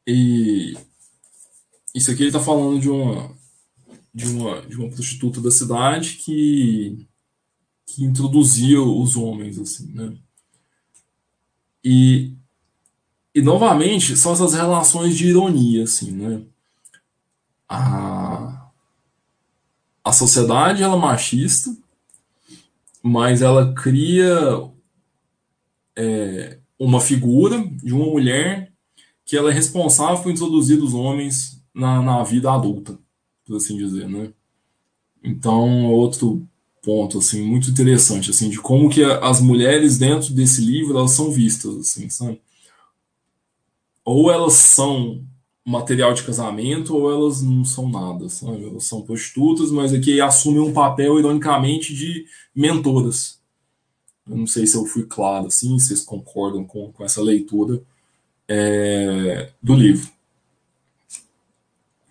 E isso aqui ele está falando de uma, de uma, de uma prostituta da cidade que, que os homens, assim, né? E, e novamente, são essas relações de ironia, assim, né? A, a sociedade ela é machista, mas ela cria é, uma figura de uma mulher que ela é responsável por introduzir os homens na, na vida adulta, por assim dizer, né? Então, outro ponto assim muito interessante assim de como que as mulheres dentro desse livro elas são vistas assim, sabe? Ou elas são material de casamento ou elas não são nada, sabe? Elas são prostitutas, mas aqui assumem um papel, ironicamente, de mentoras. Eu não sei se eu fui claro assim, vocês concordam com, com essa leitura é, do livro.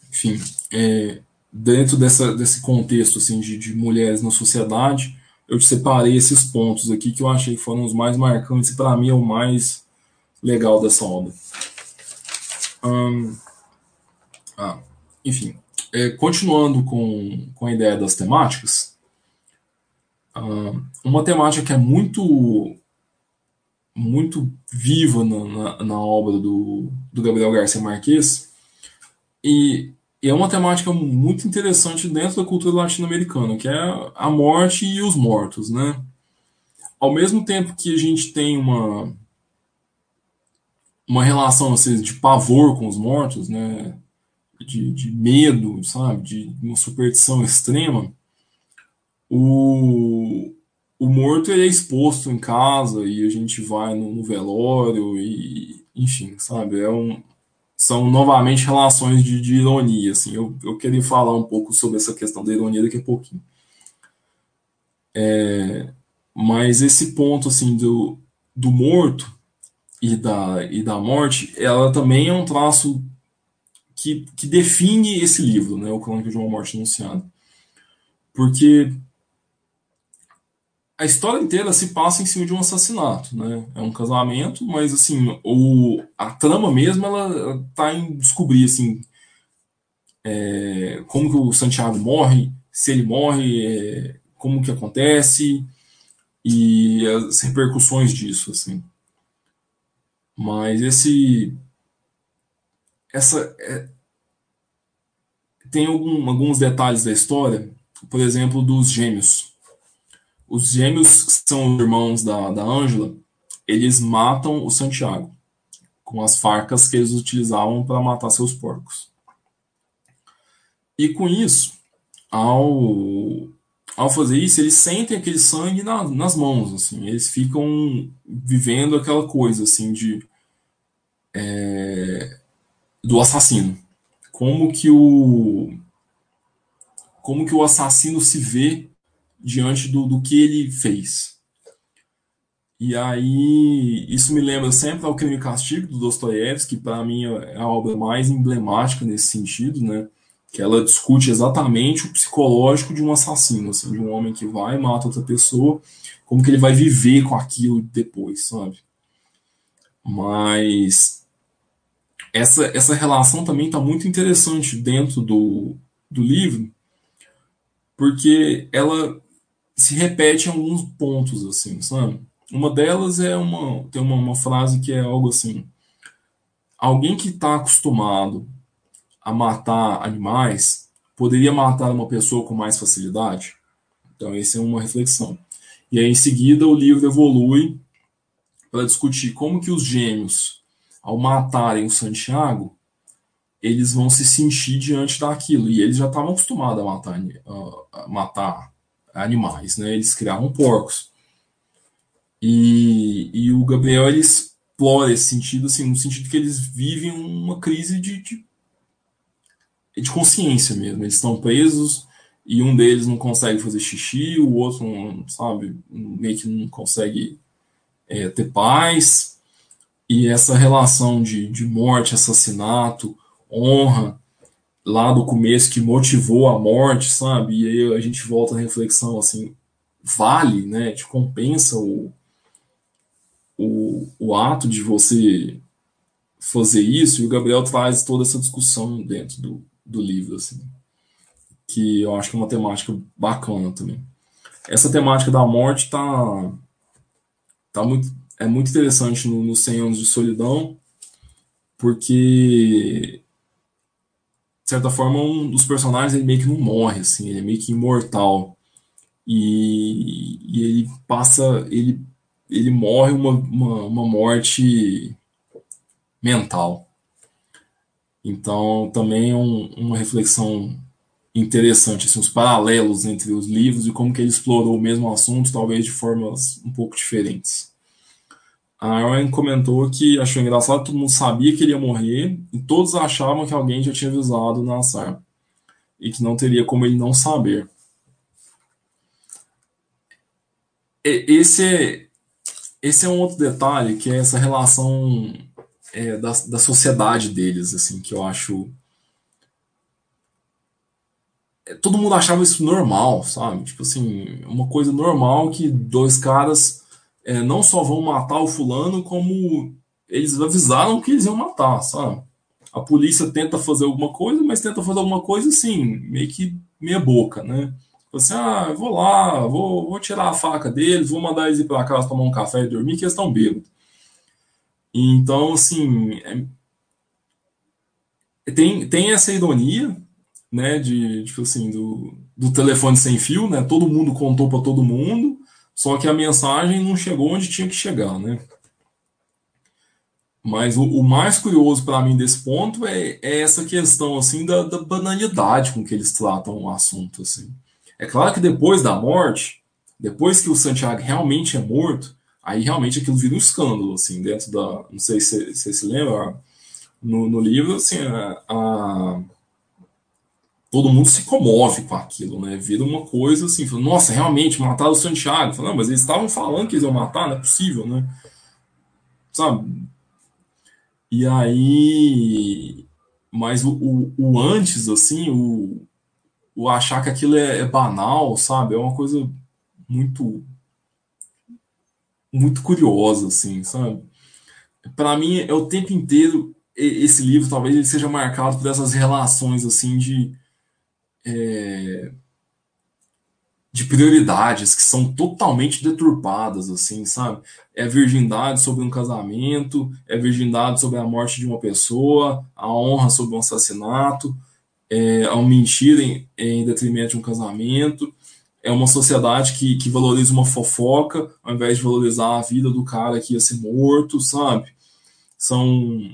Enfim, é, dentro dessa, desse contexto assim, de, de mulheres na sociedade, eu separei esses pontos aqui que eu achei que foram os mais marcantes e para mim é o mais legal dessa obra. Ah, enfim, é, continuando com, com a ideia das temáticas, uma temática que é muito muito viva na, na, na, obra do, do Gabriel Garcia Marques e, e, é uma temática muito interessante dentro da cultura latino-americana, que é a morte e os mortos, né? Ao mesmo tempo que a gente tem uma uma relação assim, de pavor com os mortos, né? De, de medo, sabe? De uma superstição extrema. O, o morto ele é exposto em casa e a gente vai no, no velório e enfim, sabe? É um, são novamente relações de, de, ironia. Assim, eu, eu queria falar um pouco sobre essa questão da ironia daqui a pouquinho. É, mas esse ponto assim do, do morto e da, e da morte, ela também é um traço que, que define esse livro, né, o Crônica de uma Morte Anunciada. Porque a história inteira se passa em cima de um assassinato, né? É um casamento, mas assim, o, a trama mesmo ela tá em descobrir assim é, como que o Santiago morre, se ele morre, é, como que acontece e as repercussões disso, assim. Mas esse. Essa. É, tem algum, alguns detalhes da história, por exemplo, dos gêmeos. Os gêmeos, que são irmãos da, Ângela, eles matam o Santiago com as facas que eles utilizavam para matar seus porcos. E com isso, ao, ao fazer isso, eles sentem aquele sangue na, nas mãos, assim, eles ficam vivendo aquela coisa assim de é, do assassino. Como que o como que o assassino se vê diante do, do que ele fez. E aí, isso me lembra sempre ao Crime e Castigo, do Dostoiévski, que para mim é a obra mais emblemática nesse sentido, né? Que ela discute exatamente o psicológico de um assassino, assim, de um homem que vai e mata outra pessoa, como que ele vai viver com aquilo depois, sabe? Mas essa, essa relação também está muito interessante dentro do, do livro, porque ela se repete em alguns pontos, assim, sabe? Uma delas é uma. Tem uma, uma frase que é algo assim. Alguém que está acostumado a matar animais poderia matar uma pessoa com mais facilidade? Então, essa é uma reflexão. E aí, em seguida, o livro evolui para discutir como que os gêmeos, ao matarem o Santiago, eles vão se sentir diante daquilo. E eles já estavam acostumados a matar, matar animais, né? Eles criavam porcos. E, e o Gabriel ele explora esse sentido, assim, no sentido que eles vivem uma crise de, de, de consciência mesmo. Eles estão presos e um deles não consegue fazer xixi, o outro, não, sabe, meio que não consegue é, ter paz. E essa relação de, de morte, assassinato, honra, lá do começo que motivou a morte, sabe? E aí a gente volta à reflexão assim, vale, né? Te compensa o, o, o ato de você fazer isso, e o Gabriel traz toda essa discussão dentro do, do livro, assim, que eu acho que é uma temática bacana também. Essa temática da morte tá, tá muito, é muito interessante no, no 100 Anos de Solidão, porque, de certa forma, um dos personagens ele meio que não morre, assim, ele é meio que imortal. E, e ele passa, ele ele morre uma, uma, uma morte mental. Então, também é um, uma reflexão interessante, assim, os paralelos entre os livros e como que ele explorou o mesmo assunto, talvez de formas um pouco diferentes. A Aaron comentou que achou engraçado, todo mundo sabia que ele ia morrer e todos achavam que alguém já tinha avisado na Nassar e que não teria como ele não saber. Esse é, esse é um outro detalhe, que é essa relação é, da, da sociedade deles, assim, que eu acho. É, todo mundo achava isso normal, sabe? Tipo assim, uma coisa normal que dois caras é, não só vão matar o fulano, como eles avisaram que eles iam matar, sabe? A polícia tenta fazer alguma coisa, mas tenta fazer alguma coisa assim, meio que meia boca, né? Assim, ah, vou lá, vou, vou tirar a faca deles, vou mandar eles ir para casa tomar um café e dormir, que eles estão bêbados. Então, assim, é, tem, tem essa ironia, né, de, tipo assim, do, do telefone sem fio, né, todo mundo contou para todo mundo, só que a mensagem não chegou onde tinha que chegar, né. Mas o, o mais curioso para mim desse ponto é, é, essa questão, assim, da, da banalidade com que eles tratam o assunto, assim. É claro que depois da morte, depois que o Santiago realmente é morto, aí realmente aquilo vira um escândalo, assim, dentro da. Não sei se você se lembra, no, no livro, assim, a, a, todo mundo se comove com aquilo, né? Vira uma coisa assim, fala, nossa, realmente mataram o Santiago. Fala, não, mas eles estavam falando que eles iam matar, não é possível, né? Sabe? E aí. Mas o, o, o antes, assim, o, o achar que aquilo é, é banal, sabe? É uma coisa muito muito curiosa, assim, sabe? Para mim, é o tempo inteiro esse livro talvez ele seja marcado por essas relações assim de é, de prioridades que são totalmente deturpadas, assim, sabe? É virgindade sobre um casamento, é virgindade sobre a morte de uma pessoa, a honra sobre um assassinato, é, ao mentir em, em detrimento de um casamento. É uma sociedade que, que valoriza uma fofoca ao invés de valorizar a vida do cara que ia ser morto, sabe? São.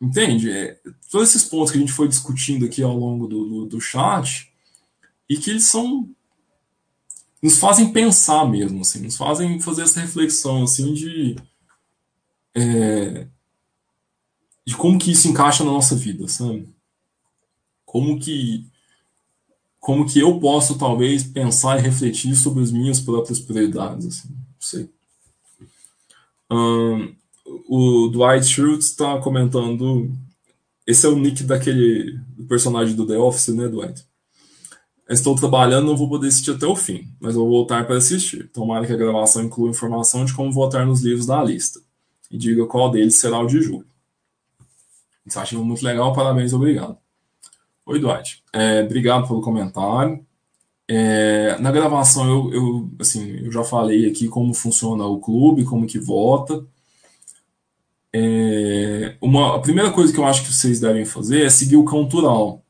Entende? É, todos esses pontos que a gente foi discutindo aqui ao longo do, do, do chat e que eles são nos fazem pensar mesmo, assim, nos fazem fazer essa reflexão, assim, de é, de como que isso encaixa na nossa vida, sabe? Como que como que eu posso talvez pensar e refletir sobre as minhas próprias prioridades, assim, não sei. Um, o Dwight Schrute está comentando, esse é o nick daquele personagem do The Office, né, Dwight? Estou trabalhando, não vou poder assistir até o fim, mas vou voltar para assistir. Tomara que a gravação inclua informação de como votar nos livros da lista e diga qual deles será o de julho. Achei muito legal, parabéns, obrigado. Oi, Dwight. É, obrigado pelo comentário. É, na gravação eu, eu, assim, eu já falei aqui como funciona o clube, como que vota. É, uma, a primeira coisa que eu acho que vocês devem fazer é seguir o Cantural.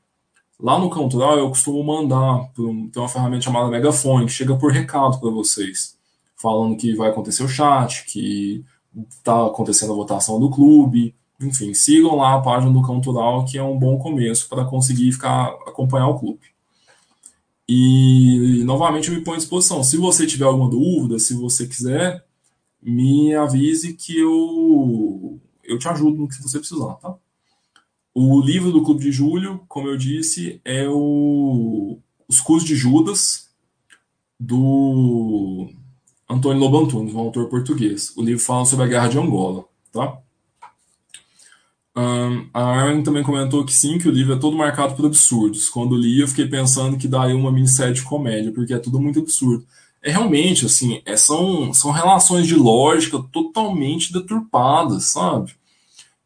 Lá no Cantural eu costumo mandar, um, tem uma ferramenta chamada Megafone, que chega por recado para vocês, falando que vai acontecer o chat, que está acontecendo a votação do clube, enfim, sigam lá a página do Cantural, que é um bom começo para conseguir ficar acompanhar o clube. E novamente eu me ponho à disposição. Se você tiver alguma dúvida, se você quiser, me avise que eu eu te ajudo no que você precisar, tá? O livro do Clube de Julho, como eu disse, é o Os Cus de Judas, do Antônio Lobo Antunes, um autor português. O livro fala sobre a Guerra de Angola, tá? Um, a Armin também comentou que sim, que o livro é todo marcado por absurdos. Quando li, eu fiquei pensando que daria uma minissérie de comédia, porque é tudo muito absurdo. É realmente, assim, é, são, são relações de lógica totalmente deturpadas, sabe?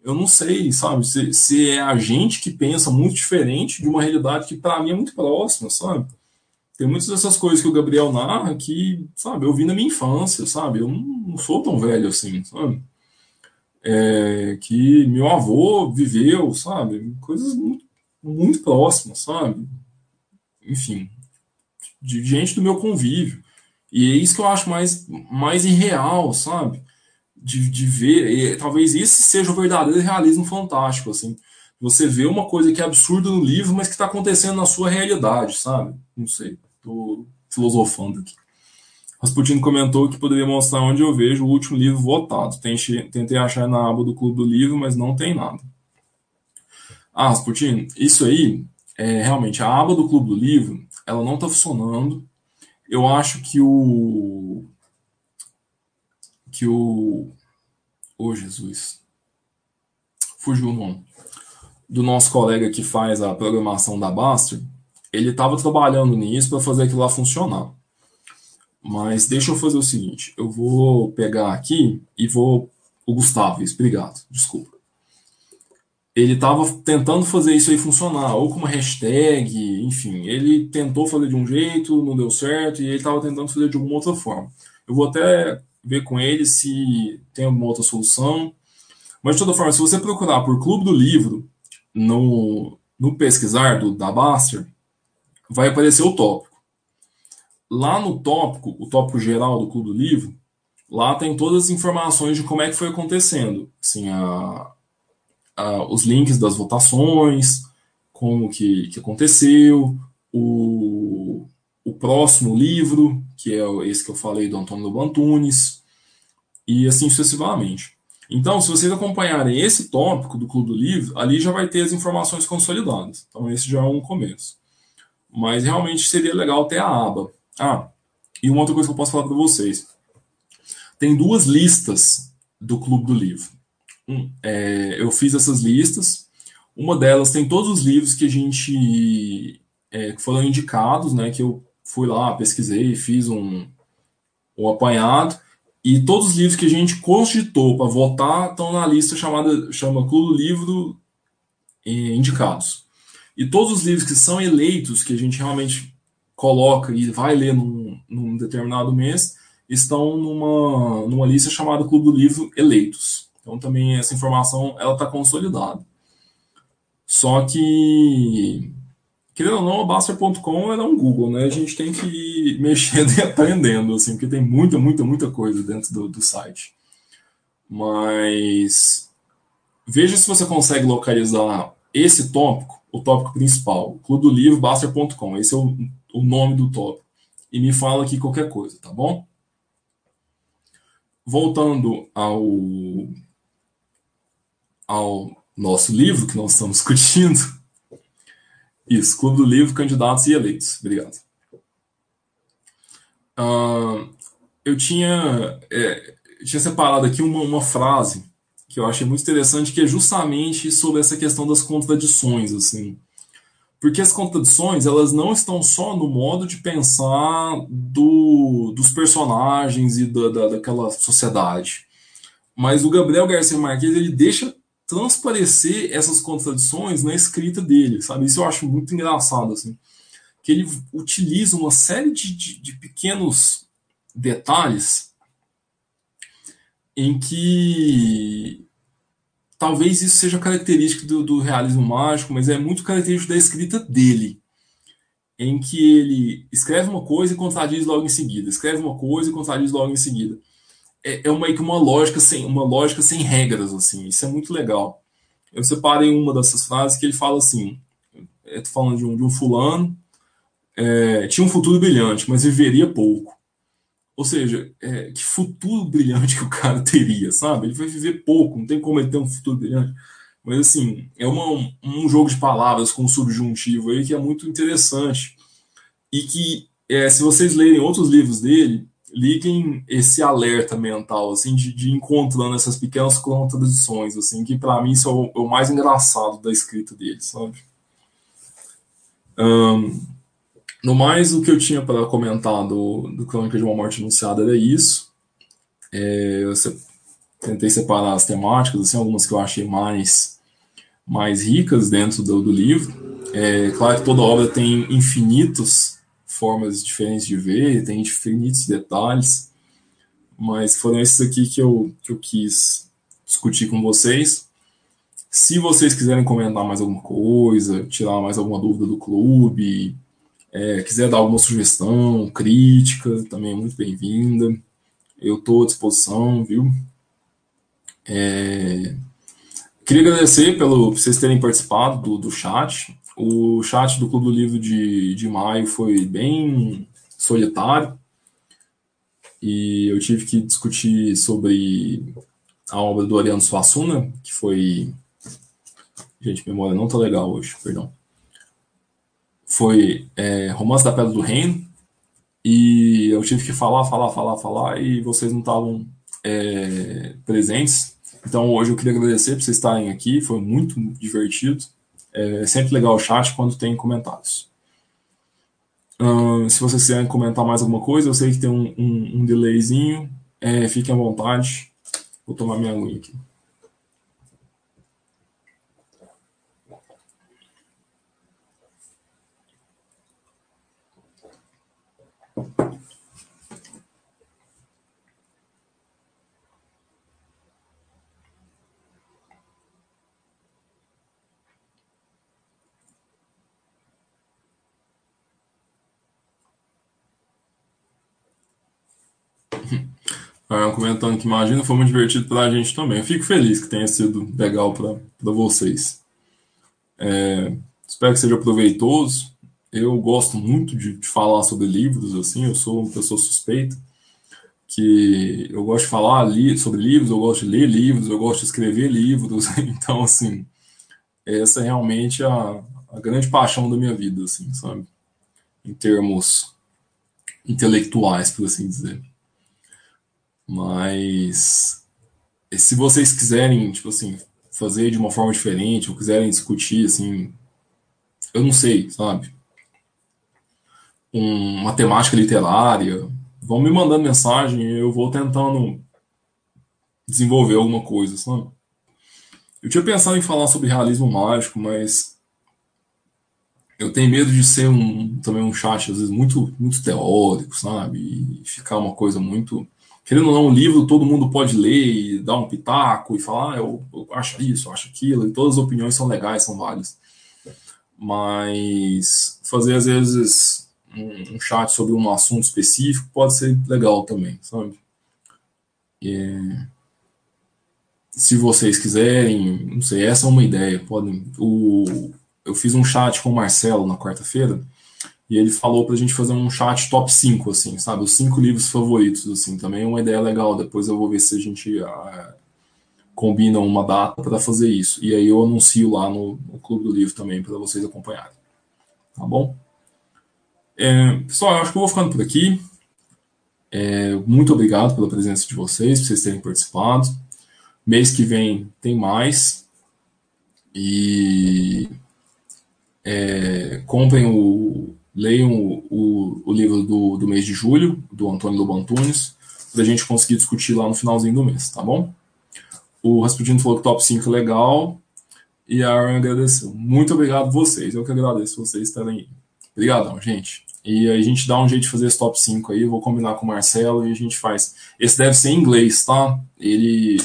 Eu não sei, sabe, se, se é a gente que pensa muito diferente de uma realidade que para mim é muito próxima, sabe? Tem muitas dessas coisas que o Gabriel narra que, sabe, eu vi na minha infância, sabe? Eu não, sou tão velho assim, sabe? é, que meu avô viveu, sabe? Coisas muito, muito próximas, sabe? Enfim, de gente do meu convívio. E é isso que eu acho mais, mais irreal, sabe? De, de ver, e, talvez esse seja o verdadeiro realismo fantástico, assim. Você vê uma coisa que é absurda no livro, mas que está acontecendo na sua realidade, sabe? Não sei, tô filosofando aqui. Rasputin comentou que poderia mostrar onde eu vejo o último livro votado. Tentei achar na aba do Clube do Livro, mas não tem nada. Ah, Rasputin, isso aí, é, realmente, a aba do Clube do Livro, ela não está funcionando. Eu acho que o. Que o. Ô, oh, Jesus. Fugiu o nome. Do nosso colega que faz a programação da Baster, ele estava trabalhando nisso para fazer aquilo lá funcionar. Mas deixa eu fazer o seguinte: eu vou pegar aqui e vou. O Gustavo, isso, obrigado, desculpa. Ele estava tentando fazer isso aí funcionar, ou com uma hashtag, enfim. Ele tentou fazer de um jeito, não deu certo, e ele estava tentando fazer de alguma outra forma. Eu vou até ver com ele se tem alguma outra solução. Mas, de toda forma, se você procurar por Clube do Livro no, no pesquisar do, da Baster, vai aparecer o tópico. Lá no tópico, o tópico geral do Clube do Livro, lá tem todas as informações de como é que foi acontecendo. Assim, a, a, os links das votações, como que, que aconteceu, o, o próximo livro, que é esse que eu falei do Antônio Lobo Antunes, e assim sucessivamente. Então, se vocês acompanharem esse tópico do Clube do Livro, ali já vai ter as informações consolidadas. Então, esse já é um começo. Mas realmente seria legal ter a aba. Ah, e uma outra coisa que eu posso falar para vocês. Tem duas listas do Clube do Livro. É, eu fiz essas listas. Uma delas tem todos os livros que a gente é, foram indicados, né? Que eu fui lá, pesquisei, fiz um, um apanhado. E todos os livros que a gente cogitou para votar estão na lista chamada chama Clube do Livro é, Indicados. E todos os livros que são eleitos, que a gente realmente coloca e vai ler num, num determinado mês, estão numa, numa lista chamada Clube do Livro Eleitos. Então também essa informação ela está consolidada. Só que, querendo ou não, a Baster.com é um Google, né? A gente tem que ir mexendo e aprendendo, assim, porque tem muita, muita, muita coisa dentro do, do site. Mas veja se você consegue localizar esse tópico, o tópico principal, Clube do Livro, Baster.com. Esse é o o nome do tópico e me fala aqui qualquer coisa, tá bom? Voltando ao, ao nosso livro que nós estamos discutindo. Isso, Clube do Livro, Candidatos e Eleitos. Obrigado. Uh, eu tinha, é, eu tinha separado aqui uma, uma frase que eu achei muito interessante, que é justamente sobre essa questão das contradições, assim. Porque as contradições, elas não estão só no modo de pensar do, dos personagens e da, da, daquela sociedade. Mas o Gabriel Garcia Marquez, ele deixa transparecer essas contradições na escrita dele, sabe? Isso eu acho muito engraçado, assim. Que ele utiliza uma série de, de, de pequenos detalhes em que talvez isso seja característico do, do, realismo mágico, mas é muito característico da escrita dele, em que ele escreve uma coisa e contradiz logo em seguida, escreve uma coisa e contradiz logo em seguida. É, é uma, uma lógica sem uma lógica sem regras assim. Isso é muito legal. Eu separei uma dessas frases que ele fala assim: eu tô falando de um, de um fulano, é, tinha um futuro brilhante, mas viveria pouco. Ou seja, é, que futuro brilhante que o cara teria, sabe? Ele vai viver pouco, não tem como ele ter um futuro brilhante. Mas, assim, é uma, um jogo de palavras com subjuntivo aí que é muito interessante. E que, é, se vocês lerem outros livros dele, liguem esse alerta mental, assim, de, de encontrando essas pequenas contradições, assim, que para mim são o, o, mais engraçado da escrita dele, sabe? Um, no mais, o que eu tinha para comentar do, do Crônica de uma Morte Anunciada era isso. É, eu se, tentei separar as temáticas, assim, algumas que eu achei mais, mais ricas dentro do, do livro. É claro que toda obra tem infinitas formas diferentes de ver, tem infinitos detalhes, mas foram esses aqui que eu, que eu quis discutir com vocês. Se vocês quiserem comentar mais alguma coisa, tirar mais alguma dúvida do clube, é, quiser dar alguma sugestão, crítica, também é muito bem-vinda. Eu estou à disposição, viu? É, queria agradecer pelo, por vocês terem participado do, do chat. O chat do Clube do Livro de, de maio foi bem solitário e eu tive que discutir sobre a obra do Ariano Suassuna, que foi. Gente, memória não tá legal hoje, perdão foi é, Romance da Pedra do Reino, e eu tive que falar, falar, falar, falar, e vocês não estavam é, presentes. Então hoje eu queria agradecer por vocês estarem aqui, foi muito divertido. É sempre legal o chat quando tem comentários. se vocês quiserem comentar mais alguma coisa, eu sei que tem um, um, um delayzinho, é, fiquem à vontade. Vou tomar minha aguinha aqui. comentando que imagina foi muito divertido para a gente também. Eu fico feliz que tenha sido legal para vocês. É, espero que seja proveitoso. Eu gosto muito de, de, falar sobre livros, assim, eu sou uma pessoa suspeita, que eu gosto de falar li, sobre livros, eu gosto de ler livros, eu gosto de escrever livros, então, assim, essa é realmente a, a grande paixão da minha vida, assim, sabe? Em termos intelectuais, por assim dizer. Mas se vocês quiserem, tipo assim, fazer de uma forma diferente, ou quiserem discutir, assim, eu não sei, sabe? Um, uma temática literária, vão me mandando mensagem e eu vou tentando desenvolver alguma coisa, sabe? Eu tinha pensado em falar sobre realismo mágico, mas eu tenho medo de ser um também um chat às vezes muito muito teórico, sabe? E ficar uma coisa muito querendo ou não, um livro todo mundo pode ler e dar um pitaco e falar, ah, eu, eu acho isso, eu acho aquilo, e todas as opiniões são legais, são válidas. Mas fazer, às vezes, um, um chat sobre um assunto específico pode ser legal também, sabe? Se vocês quiserem, não sei, essa é uma ideia. Podem, o, eu fiz um chat com o Marcelo na quarta-feira e ele falou pra gente fazer um chat top 5, assim, sabe? Os cinco livros favoritos, assim, também é uma ideia legal. Depois eu vou ver se a gente uh, combinam uma data para fazer isso. E aí eu anuncio lá no, no Clube do Livro também para vocês acompanharem. Tá bom? É, pessoal, eu acho que eu vou ficando por aqui. É, muito obrigado pela presença de vocês, por vocês terem participado. Mês que vem tem mais. E é, comprem o. Leiam o, o, o livro do, do mês de julho, do Antônio Lobo Antunes, para a gente conseguir discutir lá no finalzinho do mês, tá bom? O Rasputin falou que top 5 é legal. E a Aaron agradeceu. Muito obrigado vocês. Eu que agradeço vocês estarem aí. Obrigadão, gente. E a gente dá um jeito de fazer esse top 5 aí. Eu vou combinar com o Marcelo e a gente faz. Esse deve ser em inglês, tá? Ele,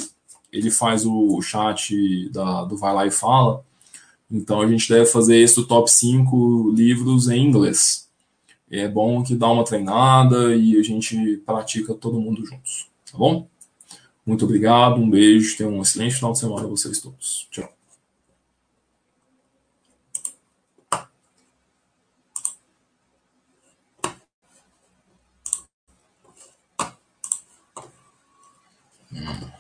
ele faz o chat da, do Vai Lá e Fala. Então a gente deve fazer esse top 5 livros em inglês. É bom que dá uma treinada e a gente pratica todo mundo juntos, tá bom? Muito obrigado, um beijo, tenham um excelente final de semana a vocês todos. Tchau. Mm.